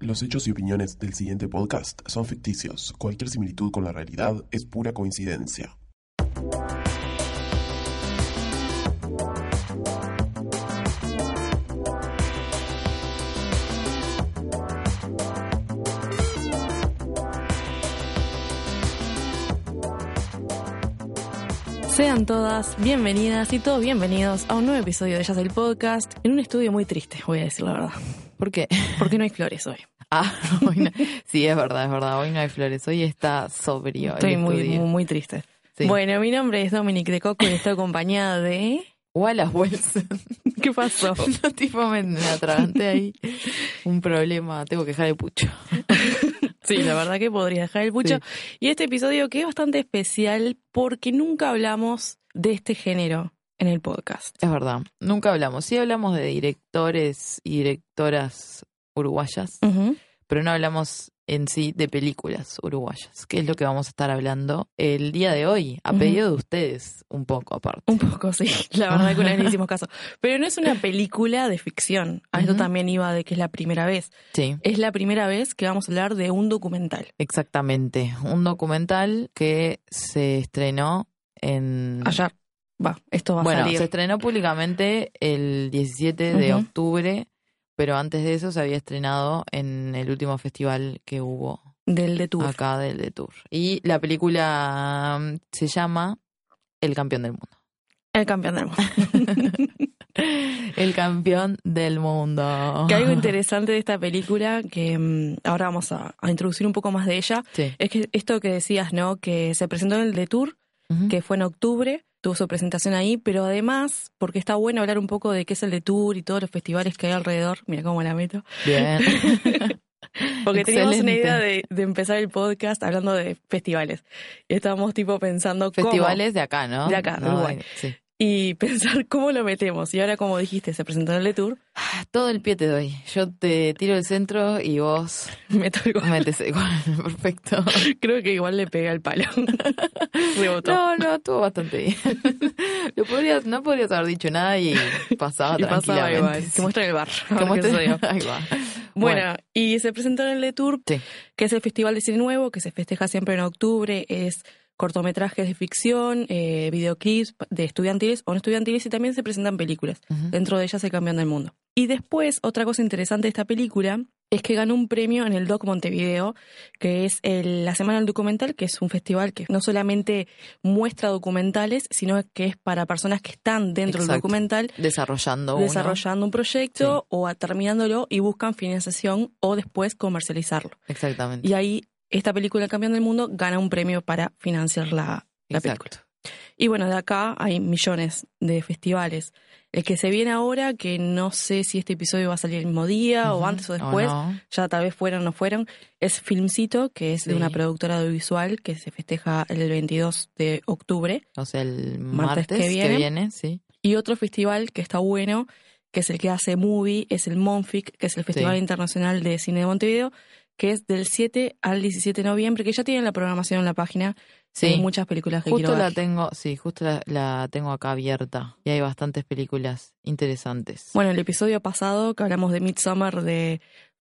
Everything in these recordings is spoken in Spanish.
Los hechos y opiniones del siguiente podcast son ficticios. Cualquier similitud con la realidad es pura coincidencia. Sean todas bienvenidas y todos bienvenidos a un nuevo episodio de Ellas el Podcast en un estudio muy triste, voy a decir la verdad. ¿Por qué? Porque no hay flores hoy. Ah, hoy no- sí, es verdad, es verdad. Hoy no hay flores. Hoy está sobrio. Estoy muy, estudio. muy, muy triste. Sí. Bueno, mi nombre es Dominic de Coco y estoy acompañada de... Wallace Wilson. ¿Qué pasó? No, tipo, me, me atraganté ahí. Un problema. Tengo que dejar el pucho. Sí, la verdad que podría dejar el pucho. Y este episodio que es bastante especial porque nunca hablamos de este género en el podcast. Es verdad. Nunca hablamos. Sí hablamos de directores y directoras uruguayas, pero no hablamos en sí de películas uruguayas, que es lo que vamos a estar hablando el día de hoy, a pedido de ustedes, un poco aparte. Un poco, sí. La verdad que una vez le hicimos caso. Pero no es una película de ficción. A esto también iba de que es la primera vez. Sí. Es la primera vez que vamos a hablar de un documental. Exactamente, un documental que se estrenó en... Ayer. Va, esto va a bueno, salir. se estrenó públicamente el 17 de octubre, pero antes de eso se había estrenado en el último festival que hubo Del de Tour. acá del de Tour. Y la película mm, se llama El campeón del mundo. El campeón del mundo. El campeón del mundo. que algo interesante de esta película, que mm, ahora vamos a, a introducir un poco más de ella, Sí. es que esto que decías, ¿no? Que se presentó en el de Tour, que fue en octubre, tuvo su presentación ahí, pero además, porque está bueno hablar un poco de qué es el de Tour y todos los festivales que hay alrededor, mira cómo la meto, Bien. porque teníamos una Excelente. idea de, de empezar el podcast hablando de festivales. Y estábamos tipo pensando cómo- Festivales de acá, ¿no? De acá, No, Uruguay. Sí. Y pensar cómo lo metemos. Y ahora, como dijiste, se presentó en el Tour, Todo el pie te doy. Yo te tiro el centro y vos meto el gol. metes el gol. Perfecto. Creo que igual le pega el palo. Rebotó. No, no, estuvo bastante bien. Lo podrías, no podrías haber dicho nada y pasaba y pasaba tranquilamente. igual. Sí. Que muestra el bar. a ver Como qué te- sucedió. Ahí va. Bueno, y se presentó en el de Tour, Sí. que es el Festival de Cine Nuevo, que se festeja siempre en octubre. Es cortometrajes de ficción, eh, videoclips de estudiantiles o no estudiantiles y también se presentan películas. Dentro de ellas el campeón del mundo. Y después, otra cosa interesante de esta película es que ganó un premio en el Doc Montevideo, que es el- la Semana del Documental, que es un festival que no solamente muestra documentales, sino que es para personas que están dentro del documental Desarrollando uno. desarrollando un proyecto o terminándolo y buscan financiación o después comercializarlo. Exactamente. Y ahí esta película El Campeón del Mundo gana un premio para financiar la, la película. Y bueno, de acá hay millones de festivales. El que se viene ahora, que no sé si este episodio va a salir el mismo día o antes o después, no. ya tal vez fueron o no fueron, es Filmcito, que es de una productora audiovisual que se festeja el 22 de octubre. O sea, el Martes martes, que que, viene. viene. sí. Y otro festival que está bueno, que es el que hace Movie, es el Monfic, que es el Festival Sí. Internacional de Cine de Montevideo, que es del 7 al 17 de noviembre, que ya tienen la programación en la página. Sí. Hay muchas películas que Justo quiero la tengo, sí, justo la, la tengo acá abierta. Y hay bastantes películas interesantes. Bueno, el episodio pasado que hablamos de Midsommar de,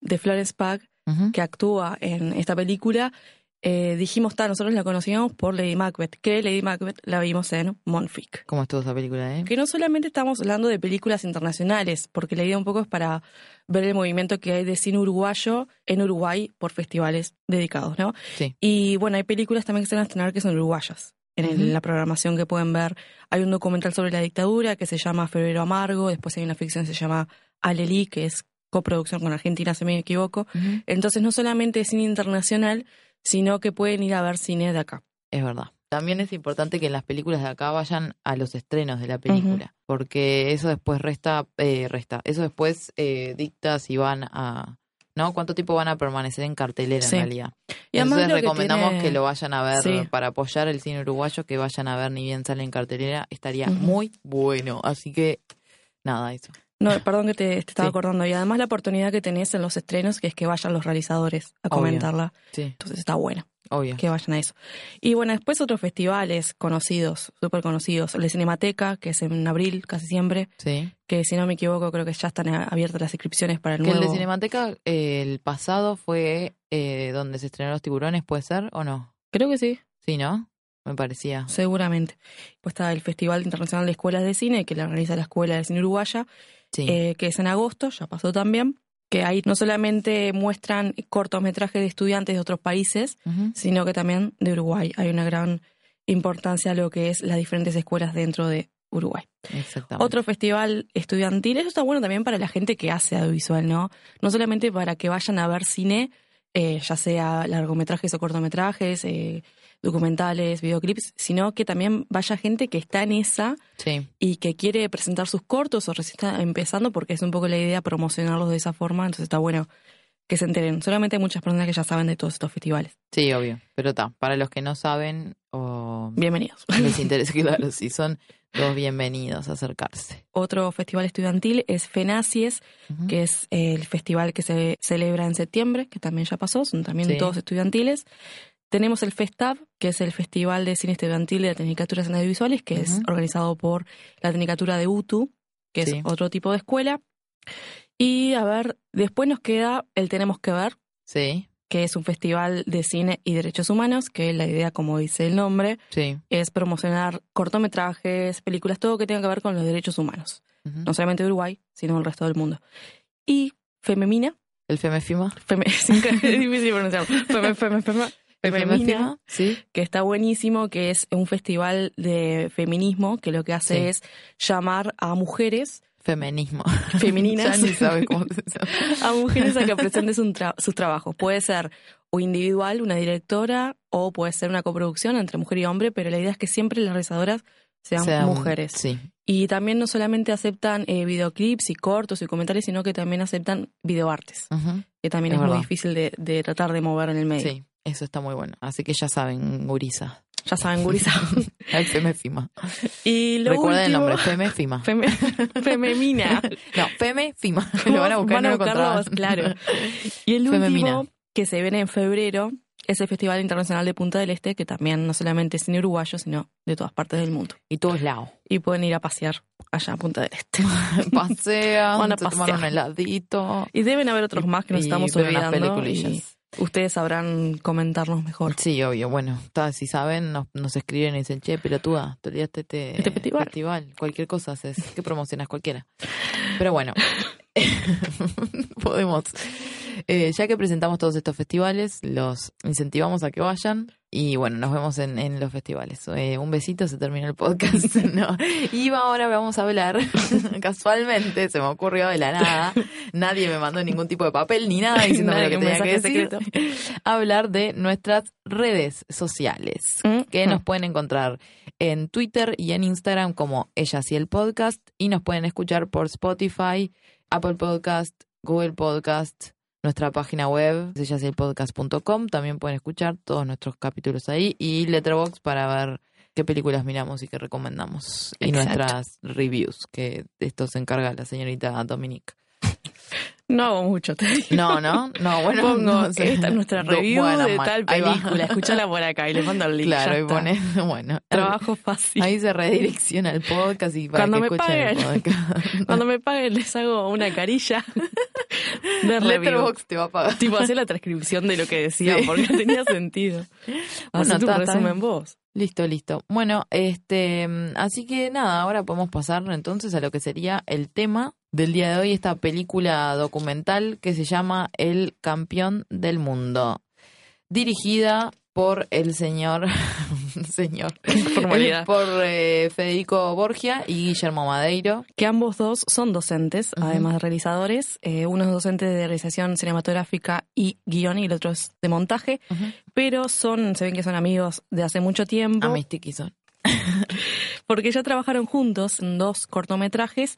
de Florence Pugh, Ujú. que actúa en esta película, eh, dijimos, ta, nosotros la conocíamos por Lady Macbeth, que Lady Macbeth la vimos en Monfic. ¿Cómo estuvo esa película, eh? Que no solamente estamos hablando de películas internacionales, porque la idea un poco es para ver el movimiento que hay de cine uruguayo en Uruguay por festivales dedicados, ¿no? Sí. Y bueno, hay películas también que se van a estrenar que son uruguayas. En el- Ujú. la programación que pueden ver, hay un documental sobre la dictadura que se llama Febrero Amargo, después hay una ficción que se llama Alelí, que es coproducción con Argentina, si me equivoco. Entonces no solamente es cine internacional, sino que pueden ir a ver cine de acá. Es verdad. También es importante que en las películas de acá vayan a los estrenos de la película, porque eso después resta, eh, resta, eso después eh, dicta si van a, ¿no? ¿Cuánto tiempo van a permanecer en cartelera Sí. en realidad? Y Entonces que recomendamos tiene- que lo vayan a ver Sí. para apoyar el cine uruguayo, que vayan a ver ni bien sale en cartelera, estaría muy bueno. Así que, nada, eso. No, perdón que te, te estaba Sí. acordando. Y además la oportunidad que tenés en los estrenos, que es que vayan los realizadores a Obvio. comentarla. Sí, Entonces está bueno obvio. que vayan a eso. Y bueno, después otros festivales conocidos, súper conocidos. El de Cinemateca, que es en abril casi siempre, Sí. que si no me equivoco creo que ya están abiertas las inscripciones para el Que el nuevo. de Cinemateca, eh, el pasado fue eh, donde se estrenaron los tiburones, ¿puede ser o no? Creo que sí, Sí, ¿no? Me parecía. seguramente. Pues está el Festival Internacional de Escuelas de Cine, que la organiza la Escuela de Cine Uruguaya, Sí. eh, que es en agosto, ya pasó también. Que ahí no solamente muestran cortometrajes de estudiantes de otros países, sino que también de Uruguay. Hay una gran importancia a lo que es las diferentes escuelas dentro de Uruguay. Exactamente. Otro festival estudiantil, eso está bueno también para la gente que hace audiovisual, ¿no? No solamente para que vayan a ver cine, eh, ya sea largometrajes o cortometrajes, eh, documentales, videoclips, sino que también vaya gente que está en esa Sí, y que quiere presentar sus cortos o recién está empezando, porque es un poco la idea promocionarlos de esa forma, entonces está bueno que se enteren. Solamente hay muchas personas que ya saben de todos estos festivales. sí, obvio. Pero está, para los que no saben o Bienvenidos. les interesa, claro, si son todos bienvenidos a acercarse. Otro festival estudiantil es FENACIES, que es el festival que se celebra en septiembre, que también ya pasó, son también Sí. todos estudiantiles. Tenemos el FESTAB, que es el Festival de Cine Estudiantil de Tecnicaturas en Audiovisuales, que es Ujú. organizado por la Tecnicatura de UTU, que Sí. es otro tipo de escuela. Y a ver, después nos queda el Tenemos que ver, Sí, que es un festival de cine y derechos humanos, que la idea, como dice el nombre, sí. es promocionar cortometrajes, películas, todo que tenga que ver con los derechos humanos Ujú. no solamente de Uruguay, sino del resto del mundo. Y Fememina, ¿El Femefima? feme, es difícil pronunciarlo, Feme- Feme- Feme- ¿El Fememina, Femefima? Sí. que está buenísimo, que es un festival de feminismo, que lo que hace Sí. es llamar a mujeres Feminismo. femeninas, ya ni sabes cómo se llama. a mujeres a que presenten tra- sus trabajos. Puede ser o individual, una directora, o puede ser una coproducción entre mujer y hombre, pero la idea es que siempre las realizadoras sean Sean- mujeres. Sí. Y también no solamente aceptan eh, videoclips y cortos y comentarios, sino que también aceptan videoartes, que también Es es, muy difícil de, de tratar de mover en el medio. Sí, eso está muy bueno. Así que ya saben, Gurisa. Ya saben, gurizá. El Femefima. y lo Recuerden el último, nombre, Femefima. Feme, Fememina. No, Femefima. Lo van a buscar, Van a no lo buscarlo, claro. Y el Fememina. último, que se viene en febrero, es el Festival Internacional de Punta del Este, que también no solamente es cine uruguayo, sino de todas partes del mundo. Y todos lados. Y pueden ir a pasear allá a Punta del Este. Pasean, Van a toman pasear. un heladito. Y deben haber otros más que nos estamos olvidando. y. ustedes sabrán comentarnos mejor. Sí, obvio. Bueno, si saben, nos, nos escriben y dicen, che, pelotuda, te olvidaste este, Este festival. Cualquier cosa haces. ¿Qué promocionas? Cualquiera. Pero bueno, podemos. eh, ya que presentamos todos estos festivales, los incentivamos a que vayan. Y bueno, nos vemos en, en los festivales. Eh, un besito, se terminó el podcast. ¿no? Y ahora vamos a hablar, casualmente, se me ocurrió de la nada. Nadie me mandó ningún tipo de papel ni nada diciéndome lo que tenía que decir. hablar de nuestras redes sociales Mm, que mm. nos pueden encontrar en Twitter y en Instagram como Ellas y el Podcast y nos pueden escuchar por Spotify, Apple Podcast, Google Podcast, nuestra página web ellasylpodcast.com, también pueden escuchar todos nuestros capítulos ahí y Letterboxd para ver qué películas miramos y qué recomendamos. Y nuestras reviews, que de esto se encarga la señorita Dominique. No hago mucho, te digo. No, no, no, bueno, Pongo, esta es nuestra review bueno, de tal película. Escuchala por acá y le mando el link. Claro, y está. pone, bueno, Trabajo fácil. Ahí se redirecciona el podcast y para Cuando que me escuchen el paguen. podcast. Cuando me paguen les hago una carilla de. Letterboxd te va a pagar. Tipo, hacer la transcripción de lo que decía, Sí. porque no tenía sentido. Bueno, resumen vos. Listo, listo. Bueno, este, mm, así que nada, ahora podemos pasar entonces a lo que sería el tema del día de hoy, esta película documental que se llama El campeón del mundo, dirigida por el señor señor. Formalidad. Por eh, Federico Borgia y Guillermo Madeiro. Que ambos dos son docentes, además de realizadores. Eh, uno es docente de realización cinematográfica y guion y el otro es de montaje. Pero son, se ven que son amigos de hace mucho tiempo. Amistiki son. porque ya trabajaron juntos en dos cortometrajes.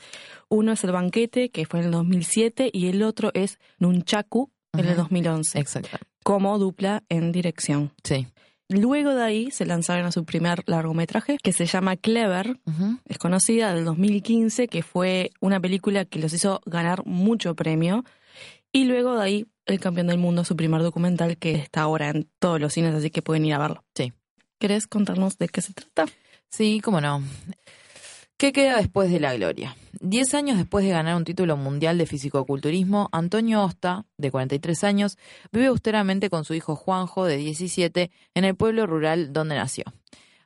Uno es El Banquete, que fue en el 2007, y el otro es Nunchaku, en el Ujú. 2011, Exacto. como dupla en dirección. Sí. Luego de ahí se lanzaron a su primer largometraje, que se llama Clever, Ujú. es conocida, del 2015, que fue una película que los hizo ganar mucho premio. Y luego de ahí, El Campeón del Mundo, su primer documental, que está ahora en todos los cines, así que pueden ir a verlo. Sí. ¿Querés contarnos de qué se trata? Sí, cómo no. ¿Qué queda después de la gloria? Diez años después de ganar un título mundial de fisicoculturismo, Antonio Osta, de 43 años, vive austeramente con su hijo Juanjo, de 17, en el pueblo rural donde nació.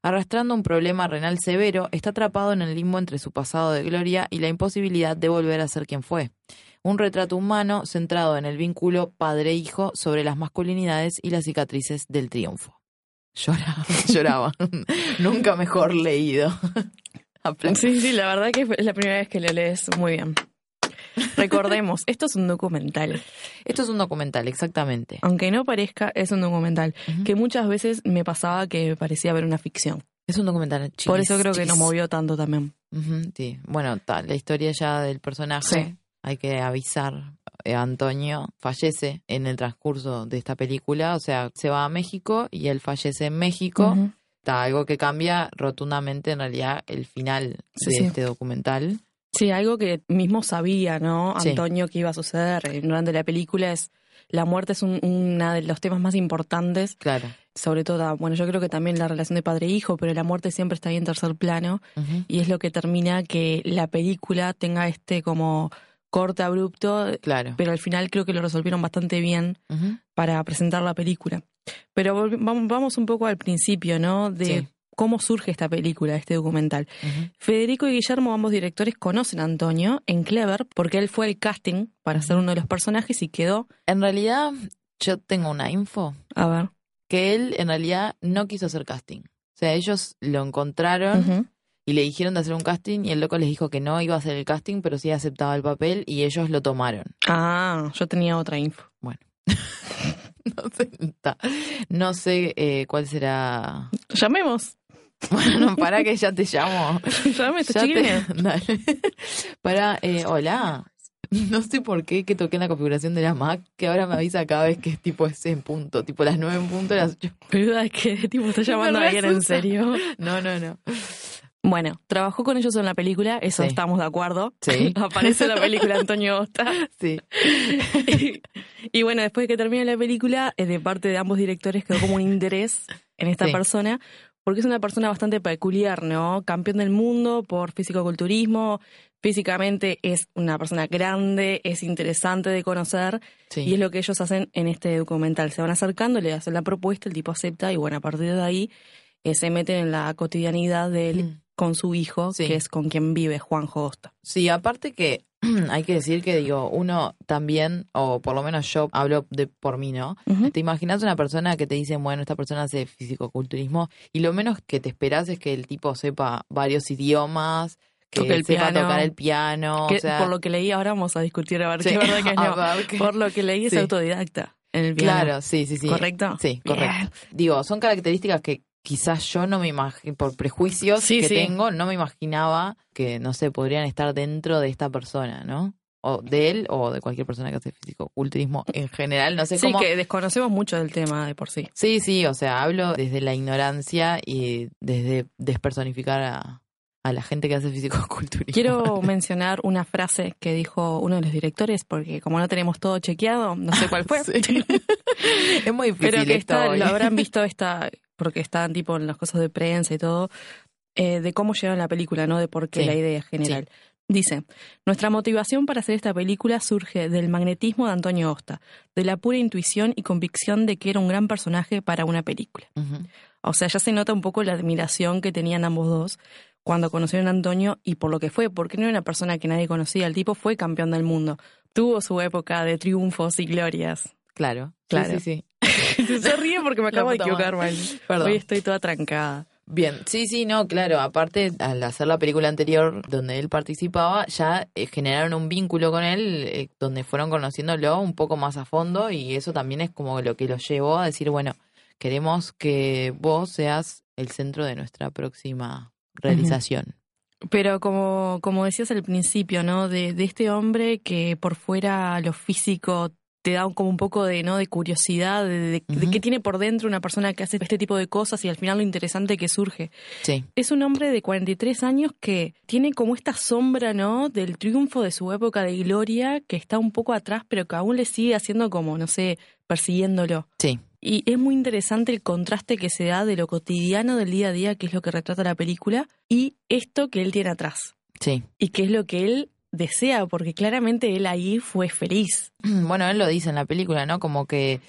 Arrastrando un problema renal severo, está atrapado en el limbo entre su pasado de gloria y la imposibilidad de volver a ser quien fue. Un retrato humano centrado en el vínculo padre-hijo sobre las masculinidades y las cicatrices del triunfo. Lloraba, lloraba. Nunca mejor leído. Sí, sí, la verdad que es la primera vez que lo lees muy bien. Recordemos, esto es un documental. Esto es un documental, exactamente. Aunque no parezca, es un documental. Que muchas veces me pasaba que parecía ver una ficción. Es un documental chiquis, Por eso creo que nos movió tanto también. Sí. Bueno, ta, la historia ya del personaje, Sí. hay que avisar. Eh, Antonio fallece en el transcurso de esta película, o sea, se va a México y él fallece en México. Ta, algo que cambia rotundamente en realidad el final Sí, de sí. este documental. Sí, algo que mismo sabía, ¿no? Sí. Antonio que iba a suceder durante la película es la muerte es un, uno de los temas más importantes, Claro. sobre todo, bueno, yo creo que también la relación de padre e hijo, pero la muerte siempre está ahí en tercer plano y es lo que termina que la película tenga este como corte abrupto, Claro. pero al final creo que lo resolvieron bastante bien para presentar la película. Pero vamos, un poco al principio, ¿no? De Sí. cómo surge esta película, este documental. Federico y Guillermo, ambos directores, conocen a Antonio en Clever porque él fue el casting para ser uno de los personajes y quedó, En realidad, yo tengo una info a ver, que él en realidad no quiso hacer casting. O sea, ellos lo encontraron y le dijeron de hacer un casting y el loco les dijo que no iba a hacer el casting, pero sí aceptaba el papel y ellos lo tomaron. ah, yo tenía otra info. No sé, no sé eh, cuál será. Llamemos, Bueno, para que ya te llamo. llamame esta te-. Dale. Para, eh, hola. No sé por qué que toqué en la configuración de la Mac, que ahora me avisa cada vez que es tipo ese en punto, tipo las nueve en punto, las ocho. Boluda, es que tipo está llamando a alguien en serio. No, no, no. Bueno, trabajó con ellos en la película, eso Sí. estamos de acuerdo. Sí. Aparece en la película Antonio Osta. Sí. y bueno, después de que termine la película, eh, de parte de ambos directores quedó como un interés en esta Sí. persona, porque es una persona bastante peculiar, ¿no? Campeón del mundo por fisicoculturismo, físicamente es una persona grande, es interesante de conocer, Sí. y es lo que ellos hacen en este documental. Se van acercando, le hacen la propuesta, el tipo acepta, y bueno, a partir de ahí eh, se meten en la cotidianidad de él Mm. Con su hijo, Sí. que es con quien vive Juanjo Osta. Sí, aparte que hay que decir que digo, uno también, o por lo menos yo hablo de por mí, ¿no? Ujú. Te imaginas una persona que te dice, bueno, esta persona hace fisicoculturismo, y lo menos que te esperas es que el tipo sepa varios idiomas, que Toque el sepa piano. tocar el piano, Que o sea, por lo que leí, ahora vamos a discutir a ver sí, qué es verdad que es no. qué- Por lo que leí es Sí. autodidacta en el piano. Claro, sí, sí, sí. ¿Correcto? Sí, Bien. correcto. Digo, son características que quizás yo no me imagino, por prejuicios Sí, que sí. tengo, no me imaginaba que, no sé, podrían estar dentro de esta persona, ¿no? O de él o de cualquier persona que hace fisicoculturismo en general, no sé Sí, cómo. que desconocemos mucho del tema de por sí. Sí, sí, o sea, hablo desde la ignorancia y desde despersonificar a, a la gente que hace fisicoculturismo. Quiero mencionar una frase que dijo uno de los directores, porque como no tenemos todo chequeado, no sé cuál fue. Sí. es muy difícil Pero que esto está, lo habrán visto esta, porque están tipo en las cosas de prensa y todo, eh, de cómo llegaron a la película, ¿no? De por qué Sí, la idea general. Dice, nuestra motivación para hacer esta película surge del magnetismo de Antonio Osta, de la pura intuición y convicción de que era un gran personaje para una película. Ujú. O sea, ya se nota un poco la admiración que tenían ambos dos cuando conocieron a Antonio y por lo que fue, porque no era una persona que nadie conocía, el tipo fue campeón del mundo, tuvo su época de triunfos y glorias. Claro, Claro. Sí, sí, sí. Se ríe porque me acabo de equivocar. Miley. Perdón. Hoy estoy toda trancada. Bien, sí, sí, no, claro, aparte al hacer la película anterior donde él participaba, ya eh, generaron un vínculo con él eh, donde fueron conociéndolo un poco más a fondo y eso también es como lo que los llevó a decir, bueno, queremos que vos seas el centro de nuestra próxima realización. Pero como, como decías al principio, ¿no? De, de este hombre que por fuera lo físico te da como un poco de, ¿no? de curiosidad, de, de- de Ujú. qué tiene por dentro una persona que hace este tipo de cosas y al final lo interesante que surge. Sí, Es un hombre de 43 años que tiene como esta sombra, ¿no? Del triunfo de su época de gloria, que está un poco atrás, pero que aún le sigue haciendo como, no sé, persiguiéndolo. sí, Y es muy interesante el contraste que se da de lo cotidiano del día a día, que es lo que retrata la película, y esto que él tiene atrás. sí. Y que es lo que él desea, porque claramente él ahí fue feliz. Bueno, él lo dice en la película, ¿no? Como que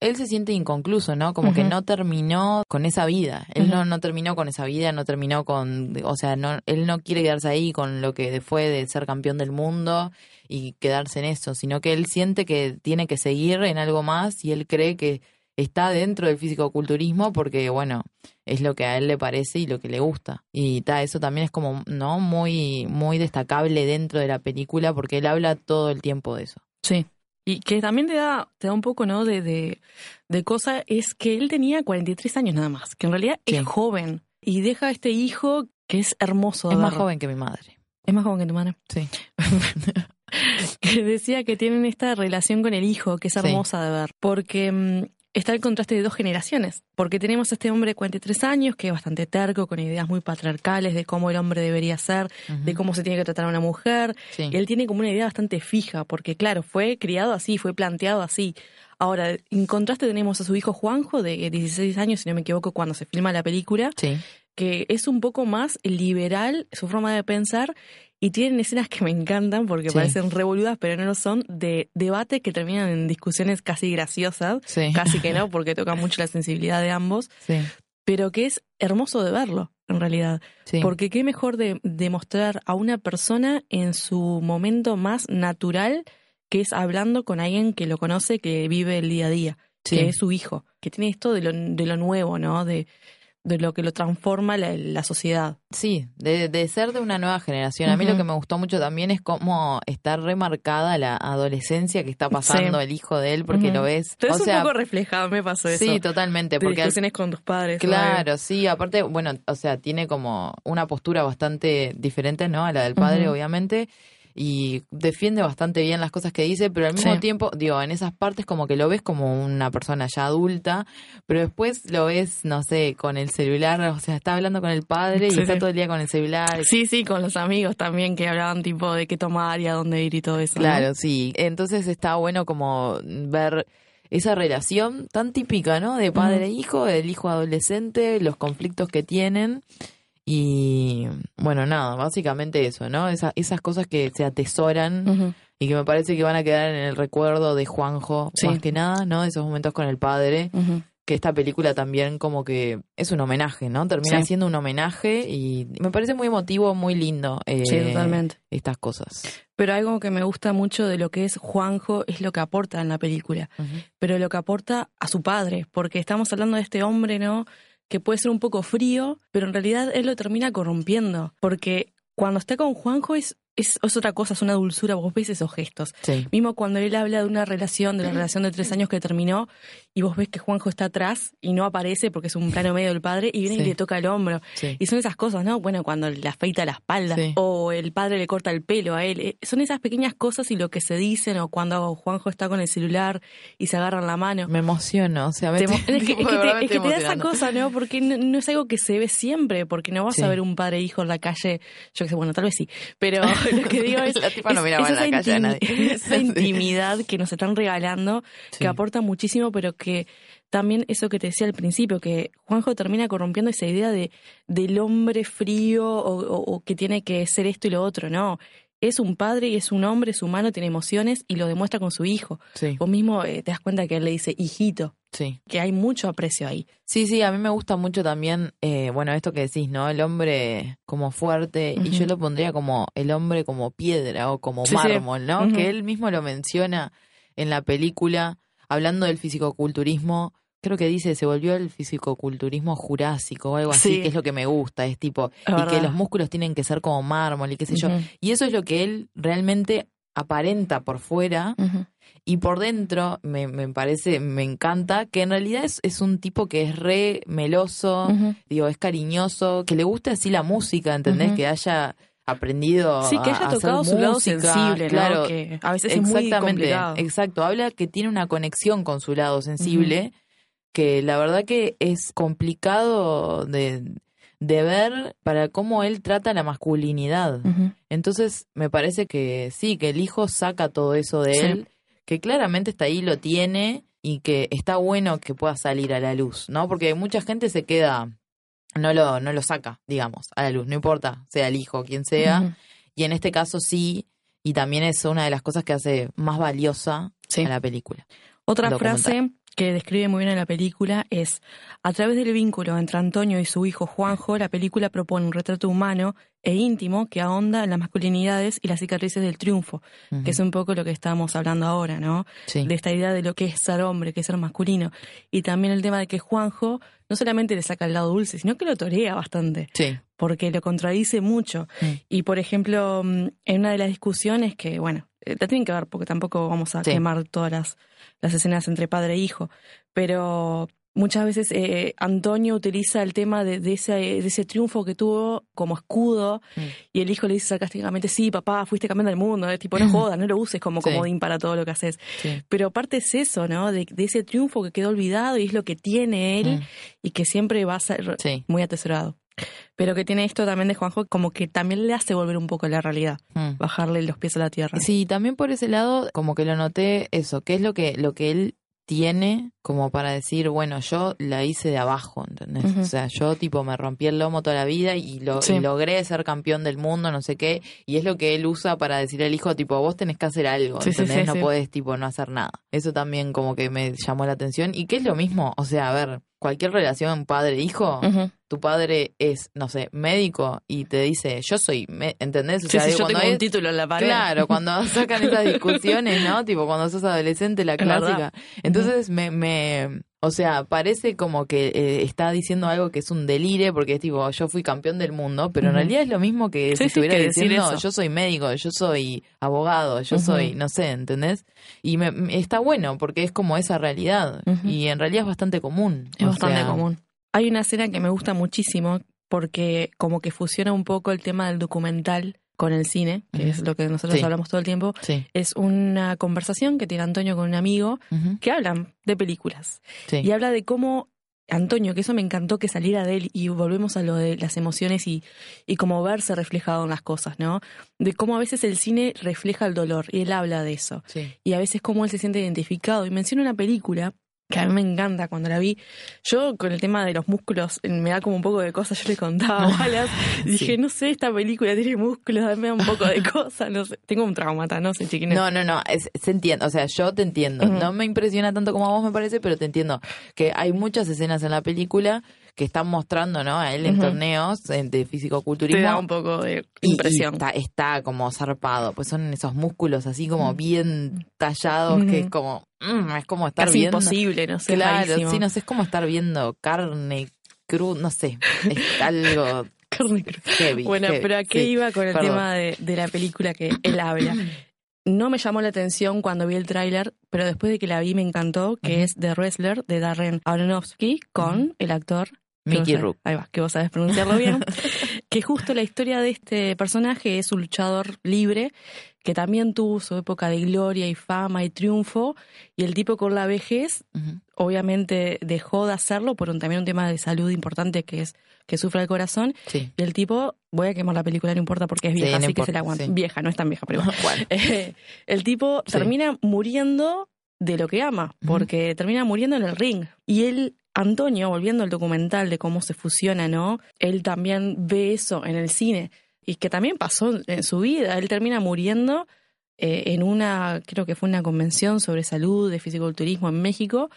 él se siente inconcluso, ¿no? Como que no terminó con esa vida. Él no, no terminó con esa vida, no terminó con, o sea, no, él no quiere quedarse ahí con lo que fue de ser campeón del mundo y quedarse en eso, sino que él siente que tiene que seguir en algo más y él cree que está dentro del fisicoculturismo porque, bueno, es lo que a él le parece y lo que le gusta. Y ta, eso también es como, ¿no? Muy, muy destacable dentro de la película porque él habla todo el tiempo de eso. Sí. Y que también te da, te da un poco, ¿no? De, de, de cosa, es que él tenía 43 años nada más, que en realidad Sí. es joven. Y deja a este hijo que es hermoso. de Es más joven que mi madre. Es más joven que tu madre. Sí. que decía que tienen esta relación con el hijo, que es Sí. hermosa de ver, porque mm, está el contraste de dos generaciones, porque tenemos a este hombre de 43 años, que es bastante terco, con ideas muy patriarcales de cómo el hombre debería ser, de cómo se tiene que tratar a una mujer, Sí. y él tiene como una idea bastante fija, porque claro, fue criado así, fue planteado así. Ahora, en contraste tenemos a su hijo Juanjo, de 16 años, si no me equivoco, cuando se filma la película, Sí. que es un poco más liberal su forma de pensar y tienen escenas que me encantan porque Sí. parecen revoludas, pero no lo son, de debates que terminan en discusiones casi graciosas, Sí. casi que no, porque toca mucho la sensibilidad de ambos, Sí. pero que es hermoso de verlo, en realidad. Sí. Porque qué mejor de, de mostrar a una persona en su momento más natural, que es hablando con alguien que lo conoce, que vive el día a día, Sí. que es su hijo, que tiene esto de lo, de lo nuevo, ¿no? De, de lo que lo transforma la, la sociedad. Sí, de, de ser de una nueva generación. A mí lo que me gustó mucho también es cómo está remarcada la adolescencia que está pasando Sí. el hijo de él, porque lo ves. O sea, un poco reflejado, me pasó eso. sí, totalmente. de Porque al- discusiones con tus padres. Claro, sí, aparte, bueno, o sea, tiene como una postura bastante diferente, ¿no? A la del padre, obviamente, y defiende bastante bien las cosas que dice, pero al mismo Sí. tiempo, digo, en esas partes como que lo ves como una persona ya adulta, pero después lo ves, no sé, con el celular, o sea, está hablando con el padre Sí, y está sí. todo el día con el celular. Sí, sí, con los amigos también que hablaban tipo de qué tomar y a dónde ir y todo eso. ¿no? Claro, sí. Entonces está bueno como ver esa relación tan típica, ¿no? De padre e hijo, del hijo adolescente, los conflictos que tienen. Y bueno, nada, básicamente eso, ¿no? Esa- esas cosas que se atesoran y que me parece que van a quedar en el recuerdo de Juanjo, Sí. más que nada, ¿no? Esos momentos con el padre, que esta película también como que es un homenaje, ¿no? Termina Sí. siendo un homenaje y me parece muy emotivo, muy lindo. eh, Sí, totalmente. Estas cosas. Pero algo que me gusta mucho de lo que es Juanjo es lo que aporta en la película. Pero lo que aporta a su padre, porque estamos hablando de este hombre, ¿no? Que puede ser un poco frío, pero en realidad él lo termina corrompiendo, porque cuando está con Juanjo es, es, es otra cosa, es una dulzura, vos ves esos gestos. Sí. Mismo cuando él habla de una relación, de la relación de tres años que terminó, y vos ves que Juanjo está atrás y no aparece porque es un plano medio del padre, y viene Sí. y le toca el hombro. Sí. Y son esas cosas, ¿no? Bueno, cuando le afeita la espalda Sí. o el padre le corta el pelo a él. eh, Son esas pequeñas cosas y lo que se dicen o cuando Juanjo está con el celular y se agarran la mano. Me emociono, o sea, me Te es que, es que te, me es que estoy te da esa cosa, ¿no? Porque no, no es algo que se ve siempre, porque no vas a ver un padre e hijo en la calle, yo que sé, bueno, tal vez sí, pero lo que digo es, La tipa no miraba es en la esa calle a nadie. esa intimidad que nos están regalando, que aporta muchísimo, pero que también eso que te decía al principio, que Juanjo termina corrompiendo esa idea de del hombre frío o, o- o que tiene que ser esto y lo otro, no. Es un padre y es un hombre, es humano, tiene emociones y lo demuestra con su hijo. Sí, Vos mismo eh, te das cuenta que él le dice hijito, sí. que hay mucho aprecio ahí. Sí, sí, a mí me gusta mucho también, eh, bueno, esto que decís, ¿no? El hombre como fuerte, y yo lo pondría como el hombre como piedra o como Sí, mármol, ¿no? Que él mismo lo menciona en la película, hablando del fisicoculturismo, creo que dice, se volvió el fisicoculturismo jurásico o algo así, Sí. que es lo que me gusta, es tipo, Es y que los músculos tienen que ser como mármol y qué sé yo. Y eso es lo que él realmente aparenta por fuera y por dentro me, me parece, me encanta, que en realidad es, es un tipo que es re meloso, digo, es cariñoso, que le gusta así la música, ¿entendés? Que haya aprendido Sí, que a- haya a hacer tocado su lado sensible, ¿no? claro, Que a veces es muy Exactamente, complicado. exacto. Habla que tiene una conexión con su lado sensible, que la verdad que es complicado de, de ver para cómo él trata la masculinidad. Entonces, me parece que sí, que el hijo saca todo eso de Sí. él, que claramente está ahí, lo tiene y que está bueno que pueda salir a la luz, ¿no? Porque mucha gente se queda, no lo, no lo saca, digamos, a la luz, no importa, sea el hijo, quien sea. Y en este caso sí, y también es una de las cosas que hace más valiosa Sí. a la película. Otra frase que describe muy bien a la película es, a través del vínculo entre Antonio y su hijo Juanjo, la película propone un retrato humano e íntimo que ahonda en las masculinidades y las cicatrices del triunfo, que es un poco lo que estábamos hablando ahora, ¿no? Sí. De esta idea de lo que es ser hombre, que es ser masculino. Y también el tema de que Juanjo no solamente le saca el lado dulce, sino que lo torea bastante, Sí. porque lo contradice mucho. Mm. Y por ejemplo, mm, en una de las discusiones que, bueno, la tienen que ver porque tampoco vamos a Sí. quemar todas las, las escenas entre padre e hijo, pero muchas veces eh, Antonio utiliza el tema de, de ese, de ese triunfo que tuvo como escudo Mm. y el hijo le dice sarcásticamente, sí, papá, fuiste campeón del mundo, eh, tipo, no jodas, no lo uses como Sí. comodín para todo lo que haces. Sí. Pero aparte es eso, ¿no? De, de ese triunfo que quedó olvidado y es lo que tiene él Mm. y que siempre va a ser muy atesorado. Pero que tiene esto también de Juanjo, como que también le hace volver un poco a la realidad, Mm. bajarle los pies a la tierra. Sí, también por ese lado, como que lo noté eso, qué es lo que, lo que él tiene como para decir, bueno, yo la hice de abajo, ¿entendés? O sea, yo tipo me rompí el lomo toda la vida y, lo, Sí. y logré ser campeón del mundo, no sé qué, y es lo que él usa para decirle al hijo, tipo, vos tenés que hacer algo, Sí, ¿entendés? sí, no podés, tipo, no hacer nada. Eso también como que me llamó la atención. Y que es lo mismo, o sea, a ver, cualquier relación padre-hijo. Tu padre es, no sé, médico y te dice, yo soy, ¿entendés? O sea, sí, digo, yo tengo un título en la pared. Claro, cuando sacan esas discusiones, ¿no? Tipo, cuando sos adolescente, la clásica. Entonces, me, me, o sea, parece como que eh, está diciendo algo que es un delire, porque es tipo, yo fui campeón del mundo, pero en realidad es lo mismo que Sí, si estuviera que decir diciendo, eso. yo soy médico, yo soy abogado, yo soy, no sé, ¿entendés? Y me, me- está bueno, porque es como esa realidad. Y en realidad es bastante común. Es bastante sea, común. Hay una escena que me gusta muchísimo porque como que fusiona un poco el tema del documental con el cine, que es lo que nosotros Sí. hablamos todo el tiempo. Sí. Es una conversación que tiene Antonio con un amigo que hablan de películas. Sí. Y habla de cómo Antonio, que eso me encantó que saliera de él y volvemos a lo de las emociones y, y cómo verse reflejado en las cosas, ¿no? De cómo a veces el cine refleja el dolor y él habla de eso. Sí. Y a veces cómo él se siente identificado. Y menciona una película que a mí me encanta cuando la vi. Yo con el tema de los músculos eh, me da como un poco de cosas. Yo le contaba a Wallace, dije, no sé, esta película tiene músculos, me da un poco de cosas, no sé. Tengo un traumata, no sé, chiquines. No, no, no, es- se entiende, o sea, yo te entiendo. No me impresiona tanto como a vos me parece, pero te entiendo que hay muchas escenas en la película que están mostrando, ¿no? A él en torneos de te fisicoculturismo. da un poco de y- y impresión. está, está como zarpado, pues son esos músculos así como bien tallados que es como, mm, es como estar Casi viendo. imposible, no sé. Claro, sí, no sé, es como estar viendo carne cruda, no sé, es algo Carne cruda. heavy. Bueno, heavy, pero ¿a qué sí. iba con el perdón. tema de, de la película que él habla? No me llamó la atención cuando vi el tráiler, pero después de que la vi me encantó, que es The Wrestler de Darren Aronofsky con el actor Mickey sabés- Rourke. Ahí va, que vos sabes pronunciarlo bien. que justo la historia de este personaje es un luchador libre que también tuvo su época de gloria y fama y triunfo, y el tipo con la vejez obviamente dejó de hacerlo por un, también un tema de salud importante que es que sufre el corazón Sí. y el tipo, voy a quemar la película, no importa porque es Sí, vieja, no así que se la aguanta. sí. Vieja, no es tan vieja, pero igual. bueno, Eh, el tipo termina muriendo de lo que ama, porque termina muriendo en el ring. Y él, Antonio, volviendo al documental de cómo se fusiona, ¿no? Él también ve eso en el cine y que también pasó en su vida. Él termina muriendo eh, en una, creo que fue una convención sobre salud de fisiculturismo en México,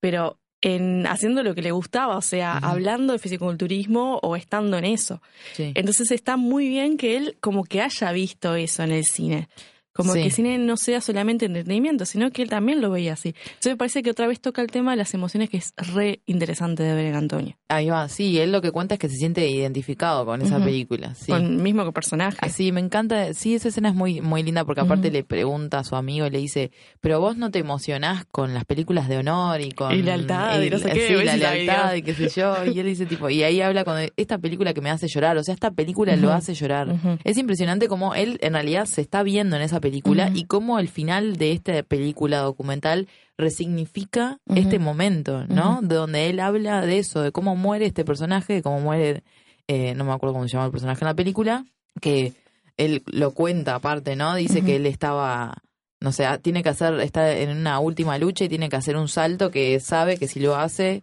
pero en haciendo lo que le gustaba, o sea, hablando de fisiculturismo o estando en eso. sí. Entonces está muy bien que él como que haya visto eso en el cine. Como Sí. que cine no sea solamente entretenimiento, sino que él también lo veía así. Entonces me parece que otra vez toca el tema de las emociones que es re interesante de ver en Antonio. Ahí va, sí, él lo que cuenta es que se siente identificado con esa Ujú. película. Sí. Con el mismo personaje. Así, me encanta. Sí, esa escena es muy, muy linda porque aparte le pregunta a su amigo y le dice, pero vos no te emocionás con las películas de honor y con... Y lealtad y no sé qué, Sí, la lealtad y qué sé yo. Y él dice tipo, y ahí habla con esta película que me hace llorar. O sea, esta película lo hace llorar. Es impresionante cómo él en realidad se está viendo en esa película Ujú. y cómo el final de esta película documental resignifica este momento, ¿no? De donde él habla de eso, de cómo muere este personaje, de cómo muere, eh, no me acuerdo cómo se llama el personaje en la película, que él lo cuenta aparte, ¿no? Dice que él estaba, no sé, ah, tiene que hacer, está en una última lucha y tiene que hacer un salto que sabe que si lo hace,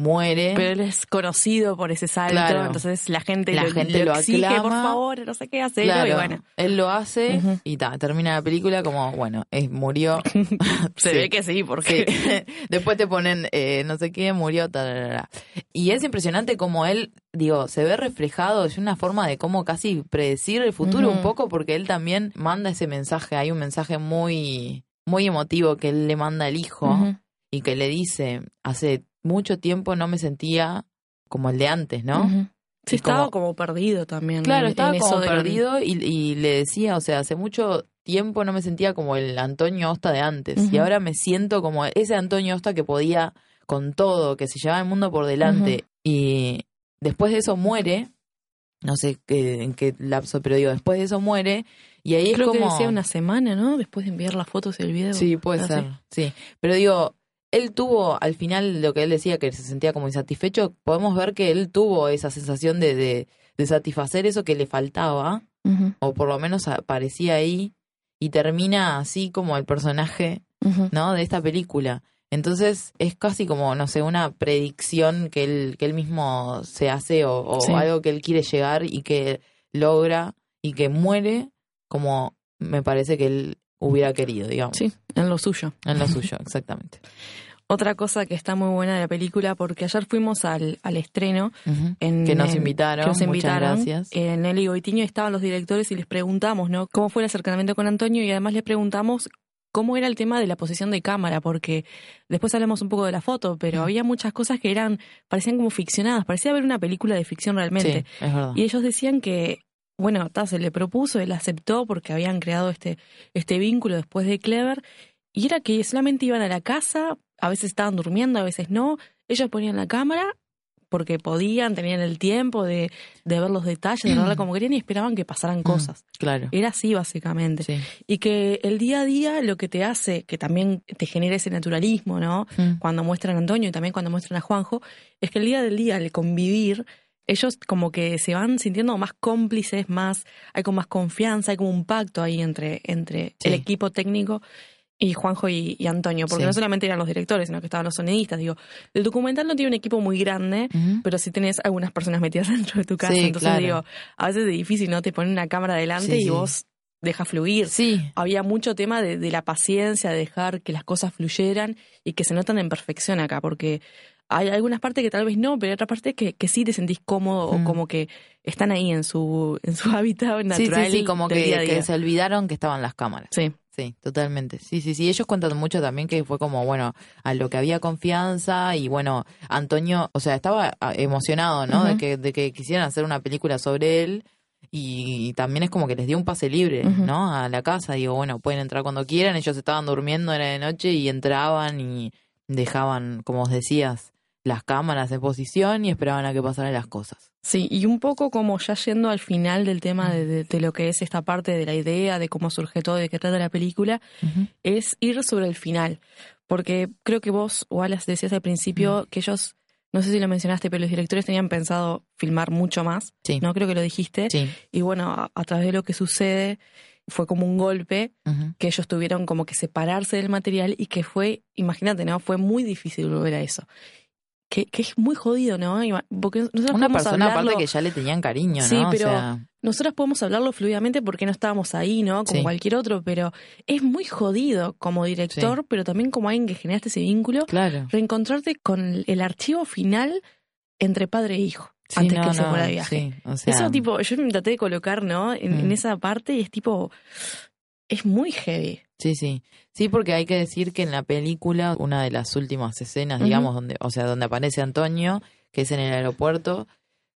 muere. Pero él es conocido por ese salto, Claro. entonces la gente, La lo, gente lo exige, por aclama. favor, no sé qué hacerlo, Claro, y bueno, él lo hace y ta, termina la película como, bueno, murió. se Sí. ve que sí, porque Sí. Después te ponen, eh, no sé qué, murió. Y es impresionante como él, digo, se ve reflejado, es una forma de cómo casi predecir el futuro un poco, porque él también manda ese mensaje, hay un mensaje muy, muy emotivo que él le manda al hijo y que le dice, hace mucho tiempo no me sentía como el de antes, ¿no? Sí, estaba como- como perdido también. Claro, en- estaba en como de perdido y, y le decía, o sea, hace mucho tiempo no me sentía como el Antonio Osta de antes. Y ahora me siento como ese Antonio Osta que podía con todo, que se llevaba el mundo por delante. Y después de eso muere, no sé qué, en qué lapso, pero digo, después de eso muere. Y ahí Creo es como... que decía una semana, ¿no? Después de enviar las fotos y el video. Sí, puede Así. ser, sí. Pero digo, él tuvo, al final, lo que él decía, que se sentía como insatisfecho, podemos ver que él tuvo esa sensación de, de, de satisfacer eso que le faltaba o por lo menos aparecía ahí y termina así como el personaje. ¿no? De esta película. Entonces es casi como, no sé, una predicción que él, que él mismo se hace o, o Sí. algo que él quiere llegar y que logra y que muere como me parece que él hubiera querido, digamos. Sí, en lo suyo. En lo suyo, exactamente. Otra cosa que está muy buena de la película, porque ayer fuimos al, al estreno. En, que nos invitaron, que nos invitaron. muchas gracias. En Nelly Goitiño estaban los directores y les preguntamos, ¿no? ¿Cómo fue el acercamiento con Antonio? Y además les preguntamos cómo era el tema de la posición de cámara, porque después hablamos un poco de la foto, pero había muchas cosas que eran, parecían como ficcionadas, parecía ver una película de ficción realmente. Sí, es verdad. Y ellos decían que, bueno, ta, se le propuso, él aceptó porque habían creado este, este vínculo después de Clever, y era que solamente iban a la casa, a veces estaban durmiendo, a veces no, ellos ponían la cámara porque podían, tenían el tiempo de, de ver los detalles, de verla como querían y esperaban que pasaran cosas. Claro. Era así básicamente. Sí. Y que el día a día lo que te hace, que también te genera ese naturalismo, ¿no? Mm. cuando muestran a Antonio y también cuando muestran a Juanjo, es que el día del día, al convivir, ellos como que se van sintiendo más cómplices, más, hay como más confianza, hay como un pacto ahí entre, entre Sí. el equipo técnico y Juanjo y, y Antonio, porque Sí. no solamente eran los directores, sino que estaban los sonidistas. Digo, el documental no tiene un equipo muy grande, pero sí tenés algunas personas metidas dentro de tu casa. Sí, Entonces claro. digo, a veces es difícil, ¿no? Te ponen una cámara delante y vos dejas fluir Sí, había mucho tema de, de la paciencia, de dejar que las cosas fluyeran y que se notan en perfección acá, porque hay algunas partes que tal vez no, pero hay otras partes que, que sí te sentís cómodo Mm. o como que están ahí en su, en su hábitat sí, natural. sí, sí, como del que, día se olvidaron que estaban las cámaras. Sí, Sí, totalmente. Sí, sí, sí. Ellos cuentan mucho también que fue como, bueno, a lo que había confianza y bueno, Antonio, o sea, estaba ah, emocionado, ¿no? de, que, de que quisieran hacer una película sobre él y también es como que les dio un pase libre. ¿no? A la casa. Digo, bueno, pueden entrar cuando quieran. Ellos estaban durmiendo, era de noche y entraban y dejaban, como os decías, las cámaras en posición y esperaban a que pasaran las cosas. sí, y un poco como ya yendo al final del tema de, de- de lo que es esta parte de la idea, de cómo surge todo, de qué trata la película, es ir sobre el final. Porque creo que vos, Wallace, decías al principio que ellos, no sé si lo mencionaste, pero los directores tenían pensado filmar mucho más. Sí. No creo que lo dijiste. Sí. Y bueno, a, a través de lo que sucede, fue como un golpe que ellos tuvieron como que separarse del material y que fue, imagínate, ¿no? Fue muy difícil volver a eso. Que, que es muy jodido, ¿no? Porque Una persona hablarlo- aparte que ya le tenían cariño, ¿no? Sí, O pero sea, nosotros podemos hablarlo fluidamente porque no estábamos ahí, ¿no? Como Sí. cualquier otro, pero es muy jodido como director, pero también como alguien que generaste ese vínculo, claro. reencontrarte con el archivo final entre padre e hijo, Sí, antes no, que se no, fuera de viaje. sí, o sea, Eso tipo, yo me traté de colocar, ¿no? En, en Mm. esa parte y es tipo, es muy heavy. Sí, sí. Sí, porque hay que decir que en la película, una de las últimas escenas, digamos, donde, o sea, donde aparece Antonio, que es en el aeropuerto,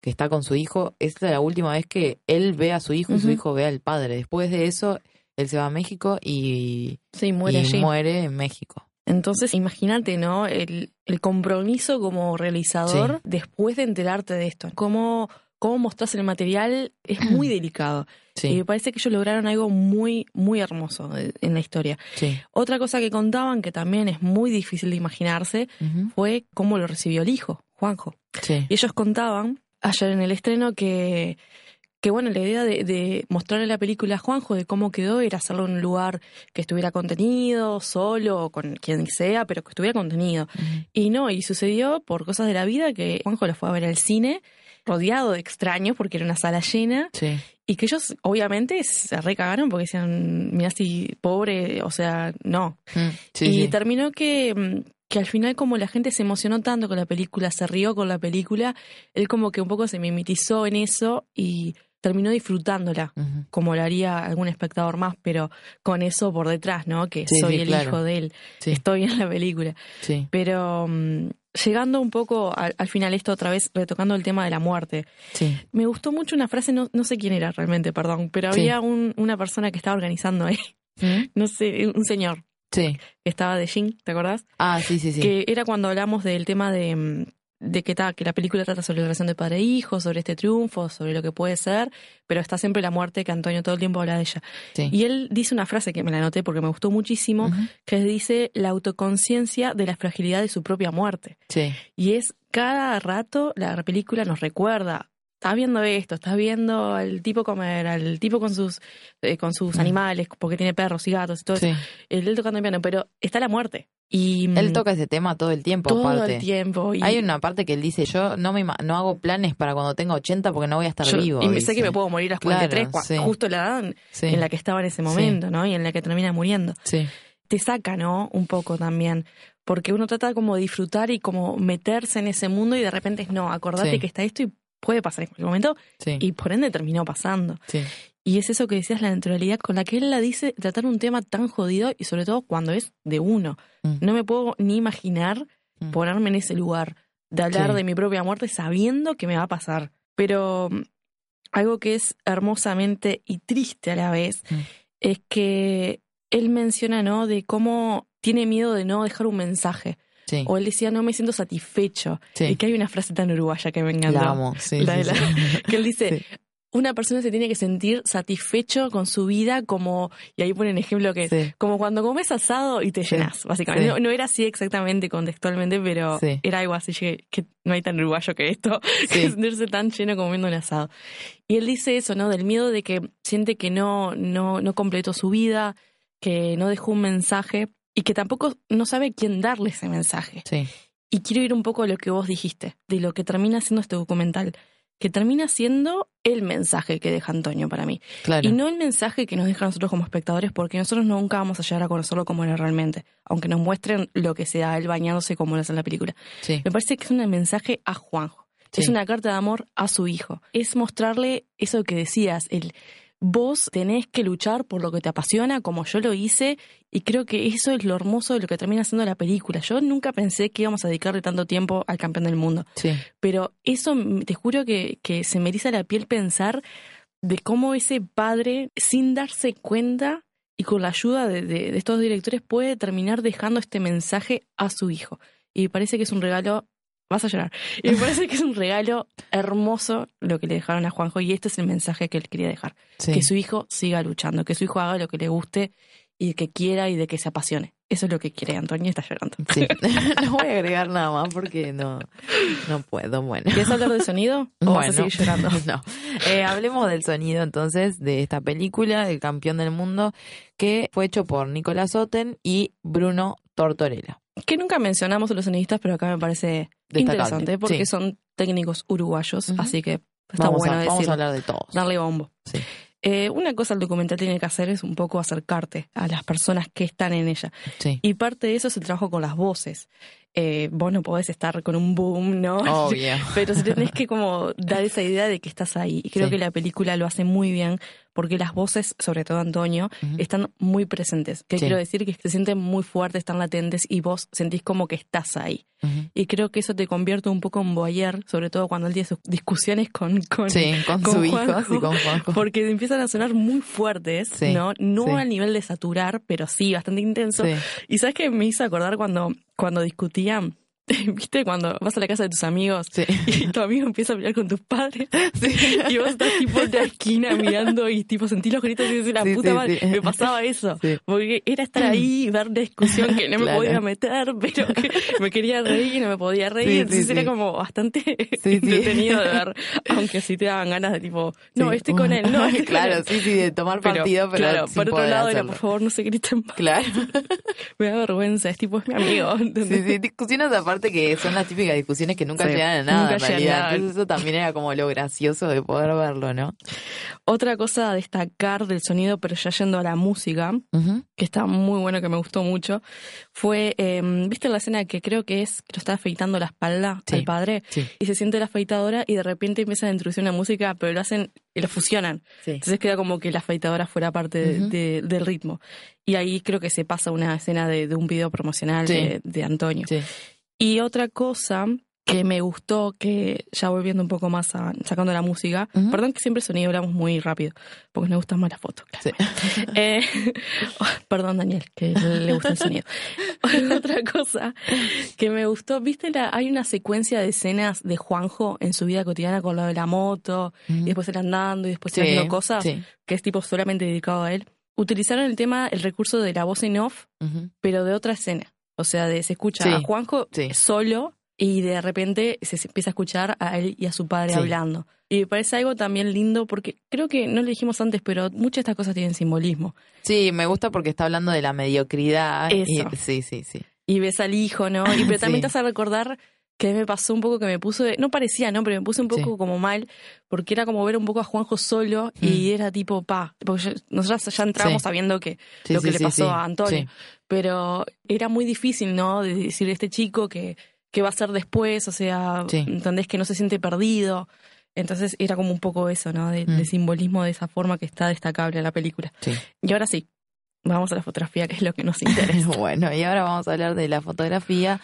que está con su hijo, es la última vez que él ve a su hijo y su hijo ve al padre. Después de eso, él se va a México y, Sí, muere y allí. muere en México. Entonces, imagínate, ¿no? El, el compromiso como realizador después de enterarte de esto. Cómo, cómo mostrás el material es muy delicado. Y me parece que ellos lograron algo muy, muy hermoso en la historia. sí. Otra cosa que contaban, que también es muy difícil de imaginarse, fue cómo lo recibió el hijo, Juanjo. Sí. Y ellos contaban ayer en el estreno que, que bueno, la idea de, de mostrarle la película a Juanjo de cómo quedó era hacerlo en un lugar que estuviera contenido, solo, o con quien sea, pero que estuviera contenido. Y no, y sucedió por cosas de la vida que Juanjo lo fue a ver al cine, rodeado de extraños porque era una sala llena, Sí. y que ellos obviamente se recagaron porque decían, mira si pobre, o sea, no. Mm, sí, y sí. terminó que, que al final como la gente se emocionó tanto con la película, se rió con la película, él como que un poco se mimetizó en eso y terminó disfrutándola, como lo haría algún espectador más, pero con eso por detrás, ¿no? Que Sí, soy sí, el claro. hijo de él, Sí, estoy en la película. sí. Pero mm, llegando un poco al, al final esto otra vez, retocando el tema de la muerte, Sí. me gustó mucho una frase, no, no sé quién era realmente, perdón, pero había un- una persona que estaba organizando ahí, ¿Mm? no sé, un señor Sí. que estaba de Jin, ¿te acordás? Ah, sí, sí, sí. Que era cuando hablamos del tema de, mm, de que, ta, que la película trata sobre la relación de padre e hijo, sobre este triunfo, sobre lo que puede ser, pero está siempre la muerte que Antonio todo el tiempo habla de ella. Sí. Y él dice una frase que me la anoté porque me gustó muchísimo, que dice la autoconciencia de la fragilidad de su propia muerte. Sí. Y es cada rato la película nos recuerda. Estás viendo esto, estás viendo al tipo comer, al tipo con sus eh, con sus Mm. animales, porque tiene perros y gatos y todo Sí. eso. Él tocando el piano, pero está la muerte. Y Él mm, toca ese tema todo el tiempo, todo aparte. el tiempo. Y Hay una parte que él dice, yo no me no hago planes para cuando tenga 80 porque no voy a estar yo- vivo. y sé que me puedo morir a los Claro, 43, cua- sí. justo la edad Sí, en la que estaba en ese momento, ¿no? Y en la que termina muriendo. sí, Te saca, ¿no? Un poco también. Porque uno trata como de disfrutar y como meterse en ese mundo y de repente es no, acordate Sí. que está esto y puede pasar en cualquier momento sí, y por ende terminó pasando. sí, Y es eso que decías, la naturalidad con la que él la dice, tratar un tema tan jodido y sobre todo cuando es de uno. Mm. No me puedo ni imaginar Mm. ponerme en ese lugar, de hablar Sí. de mi propia muerte sabiendo que me va a pasar. Pero mm, algo que es hermosamente y triste a la vez Mm. es que él menciona, ¿no? De cómo tiene miedo de no dejar un mensaje. Sí. O él decía, no me siento satisfecho. Sí. Y que hay una frase tan uruguaya que me encantó. La amo, sí, La sí, de la- sí. que él dice, una persona se tiene que sentir satisfecho con su vida como, y ahí ponen ejemplo que es, Sí. como cuando comes asado y te Sí. llenas, básicamente. Sí. No, no era así exactamente contextualmente, pero era algo así que, que no hay tan uruguayo que esto, que sentirse tan lleno comiendo un asado. Y él dice eso, ¿no? Del miedo de que siente que no, no, no completó su vida, que no dejó un mensaje y que tampoco no sabe quién darle ese mensaje. Sí, Y quiero ir un poco a lo que vos dijiste, de lo que termina siendo este documental, que termina siendo el mensaje que deja Antonio para mí. claro. Y no el mensaje que nos deja a nosotros como espectadores, porque nosotros nunca vamos a llegar a conocerlo como era realmente, aunque nos muestren lo que sea él bañándose como lo hace en la película. Sí, Me parece que es un mensaje a Juanjo. Sí. Es una carta de amor a su hijo. Es mostrarle eso que decías, el vos tenés que luchar por lo que te apasiona, como yo lo hice, y creo que eso es lo hermoso de lo que termina siendo la película. Yo nunca pensé que íbamos a dedicarle tanto tiempo al campeón del mundo, sí, pero eso te juro que, que se me eriza la piel pensar de cómo ese padre, sin darse cuenta y con la ayuda de, de- de estos directores, puede terminar dejando este mensaje a su hijo. Y me parece que es un regalo, vas a llorar, y me parece que es un regalo hermoso lo que le dejaron a Juanjo y este es el mensaje que él quería dejar. sí. Que su hijo siga luchando, que su hijo haga lo que le guste y que quiera y de que se apasione. Eso es lo que quiere Antonio está llorando. Sí. no voy a agregar nada más porque no, no puedo. Bueno. ¿Quieres hablar del sonido o vas a Bueno, seguir llorando? No. Eh, hablemos del sonido entonces de esta película, El campeón del mundo, que fue hecho por Nicolás Otten y Bruno Tortorella. Que nunca mencionamos a los sonidistas, pero acá me parece interesante porque sí. son técnicos uruguayos, así que está Vamos, bueno a, vamos a hablar de todos. darle bombo. Sí. Eh, una cosa el documental tiene que hacer es un poco acercarte a las personas que están en ella. Sí. Y parte de eso es el trabajo con las voces. Eh, vos no podés estar con un boom, ¿no? Obvio. Pero si tenés que como dar esa idea de que estás ahí. Y creo Sí. que la película lo hace muy bien porque las voces, sobre todo Antonio, están muy presentes. Que Sí. quiero decir que se sienten muy fuertes, están latentes y vos sentís como que estás ahí. Y creo que eso te convierte un poco en voyeur, sobre todo cuando él tiene sus discusiones con, con, Sí, con, con su hijo y con Juanjo. porque empiezan a sonar muy fuertes, Sí, ¿no? No sí. al nivel de saturar, pero sí, bastante intenso. Sí. Y sabes que me hizo acordar cuando, cuando discutían, ¿viste? Cuando vas a la casa de tus amigos Sí. y tu amigo empieza a pelear con tus padres Sí. y vos estás tipo en la esquina mirando y tipo sentís los gritos y dices, la Sí, puta madre, me pasaba eso. Porque era estar ahí y ver la discusión que no me podía meter, pero que me quería reír y no me podía reír. Entonces era como bastante entretenido de ver, aunque sí te daban ganas de tipo, no, estoy con él, no, estoy con claro, él. sí, sí, de tomar partido, pero claro, sin por otro poder lado era, por favor, no se griten más. Claro. Me da vergüenza, es tipo, es mi amigo. ¿entendés? Sí, sí, discusiones aparte que son las típicas discusiones que nunca Sí, llegan a nada, nunca en a. Entonces eso también era como lo gracioso de poder verlo, ¿no? Otra cosa a destacar del sonido, pero ya yendo a la música, que está muy bueno, que me gustó mucho, fue, eh, ¿viste la escena que creo que es que lo está afeitando la espalda Sí. al padre? Sí. Y se siente la afeitadora y de repente empiezan a introducir una música, pero lo hacen y lo fusionan. Sí. Entonces queda como que la afeitadora fuera parte de- del ritmo. Y ahí creo que se pasa una escena de, de un video promocional de, de Antonio. Y otra cosa que me gustó, que ya volviendo un poco más a sacando la música, perdón que siempre el sonido hablamos muy rápido, porque nos gustan más las fotos. claro. Sí. Eh, perdón, Daniel, que le gusta el sonido. Otra cosa que me gustó, viste, la, hay una secuencia de escenas de Juanjo en su vida cotidiana con lo de la moto, y después él andando, y después Sí, haciendo cosas, sí. que es tipo solamente dedicado a él. Utilizaron el tema, el recurso de la voz en off, pero de otra escena. O sea, de se escucha Sí, a Juanjo sí. solo y de repente se empieza a escuchar a él y a su padre Sí. hablando. Y me parece algo también lindo porque creo que no lo dijimos antes, pero muchas de estas cosas tienen simbolismo. Sí, me gusta porque está hablando de la mediocridad. y- sí, sí, sí. Y ves al hijo, ¿no? Y pero también te hace recordar que me pasó un poco que me puso, de- no parecía, ¿no? Pero me puse un poco Sí. como mal, porque era como ver un poco a Juanjo solo y Mm. era tipo, pa, porque nosotros ya entramos Sí. sabiendo que Sí, lo que le pasó a Antonio. Pero era muy difícil, ¿no? De decir este chico que, que va a ser después, o sea, Sí. entendés que no se siente perdido. Entonces era como un poco eso, ¿no? De, Mm. de simbolismo de esa forma que está destacable en la película. Sí. Y ahora sí, vamos a la fotografía, que es lo que nos interesa. Bueno, y ahora vamos a hablar de la fotografía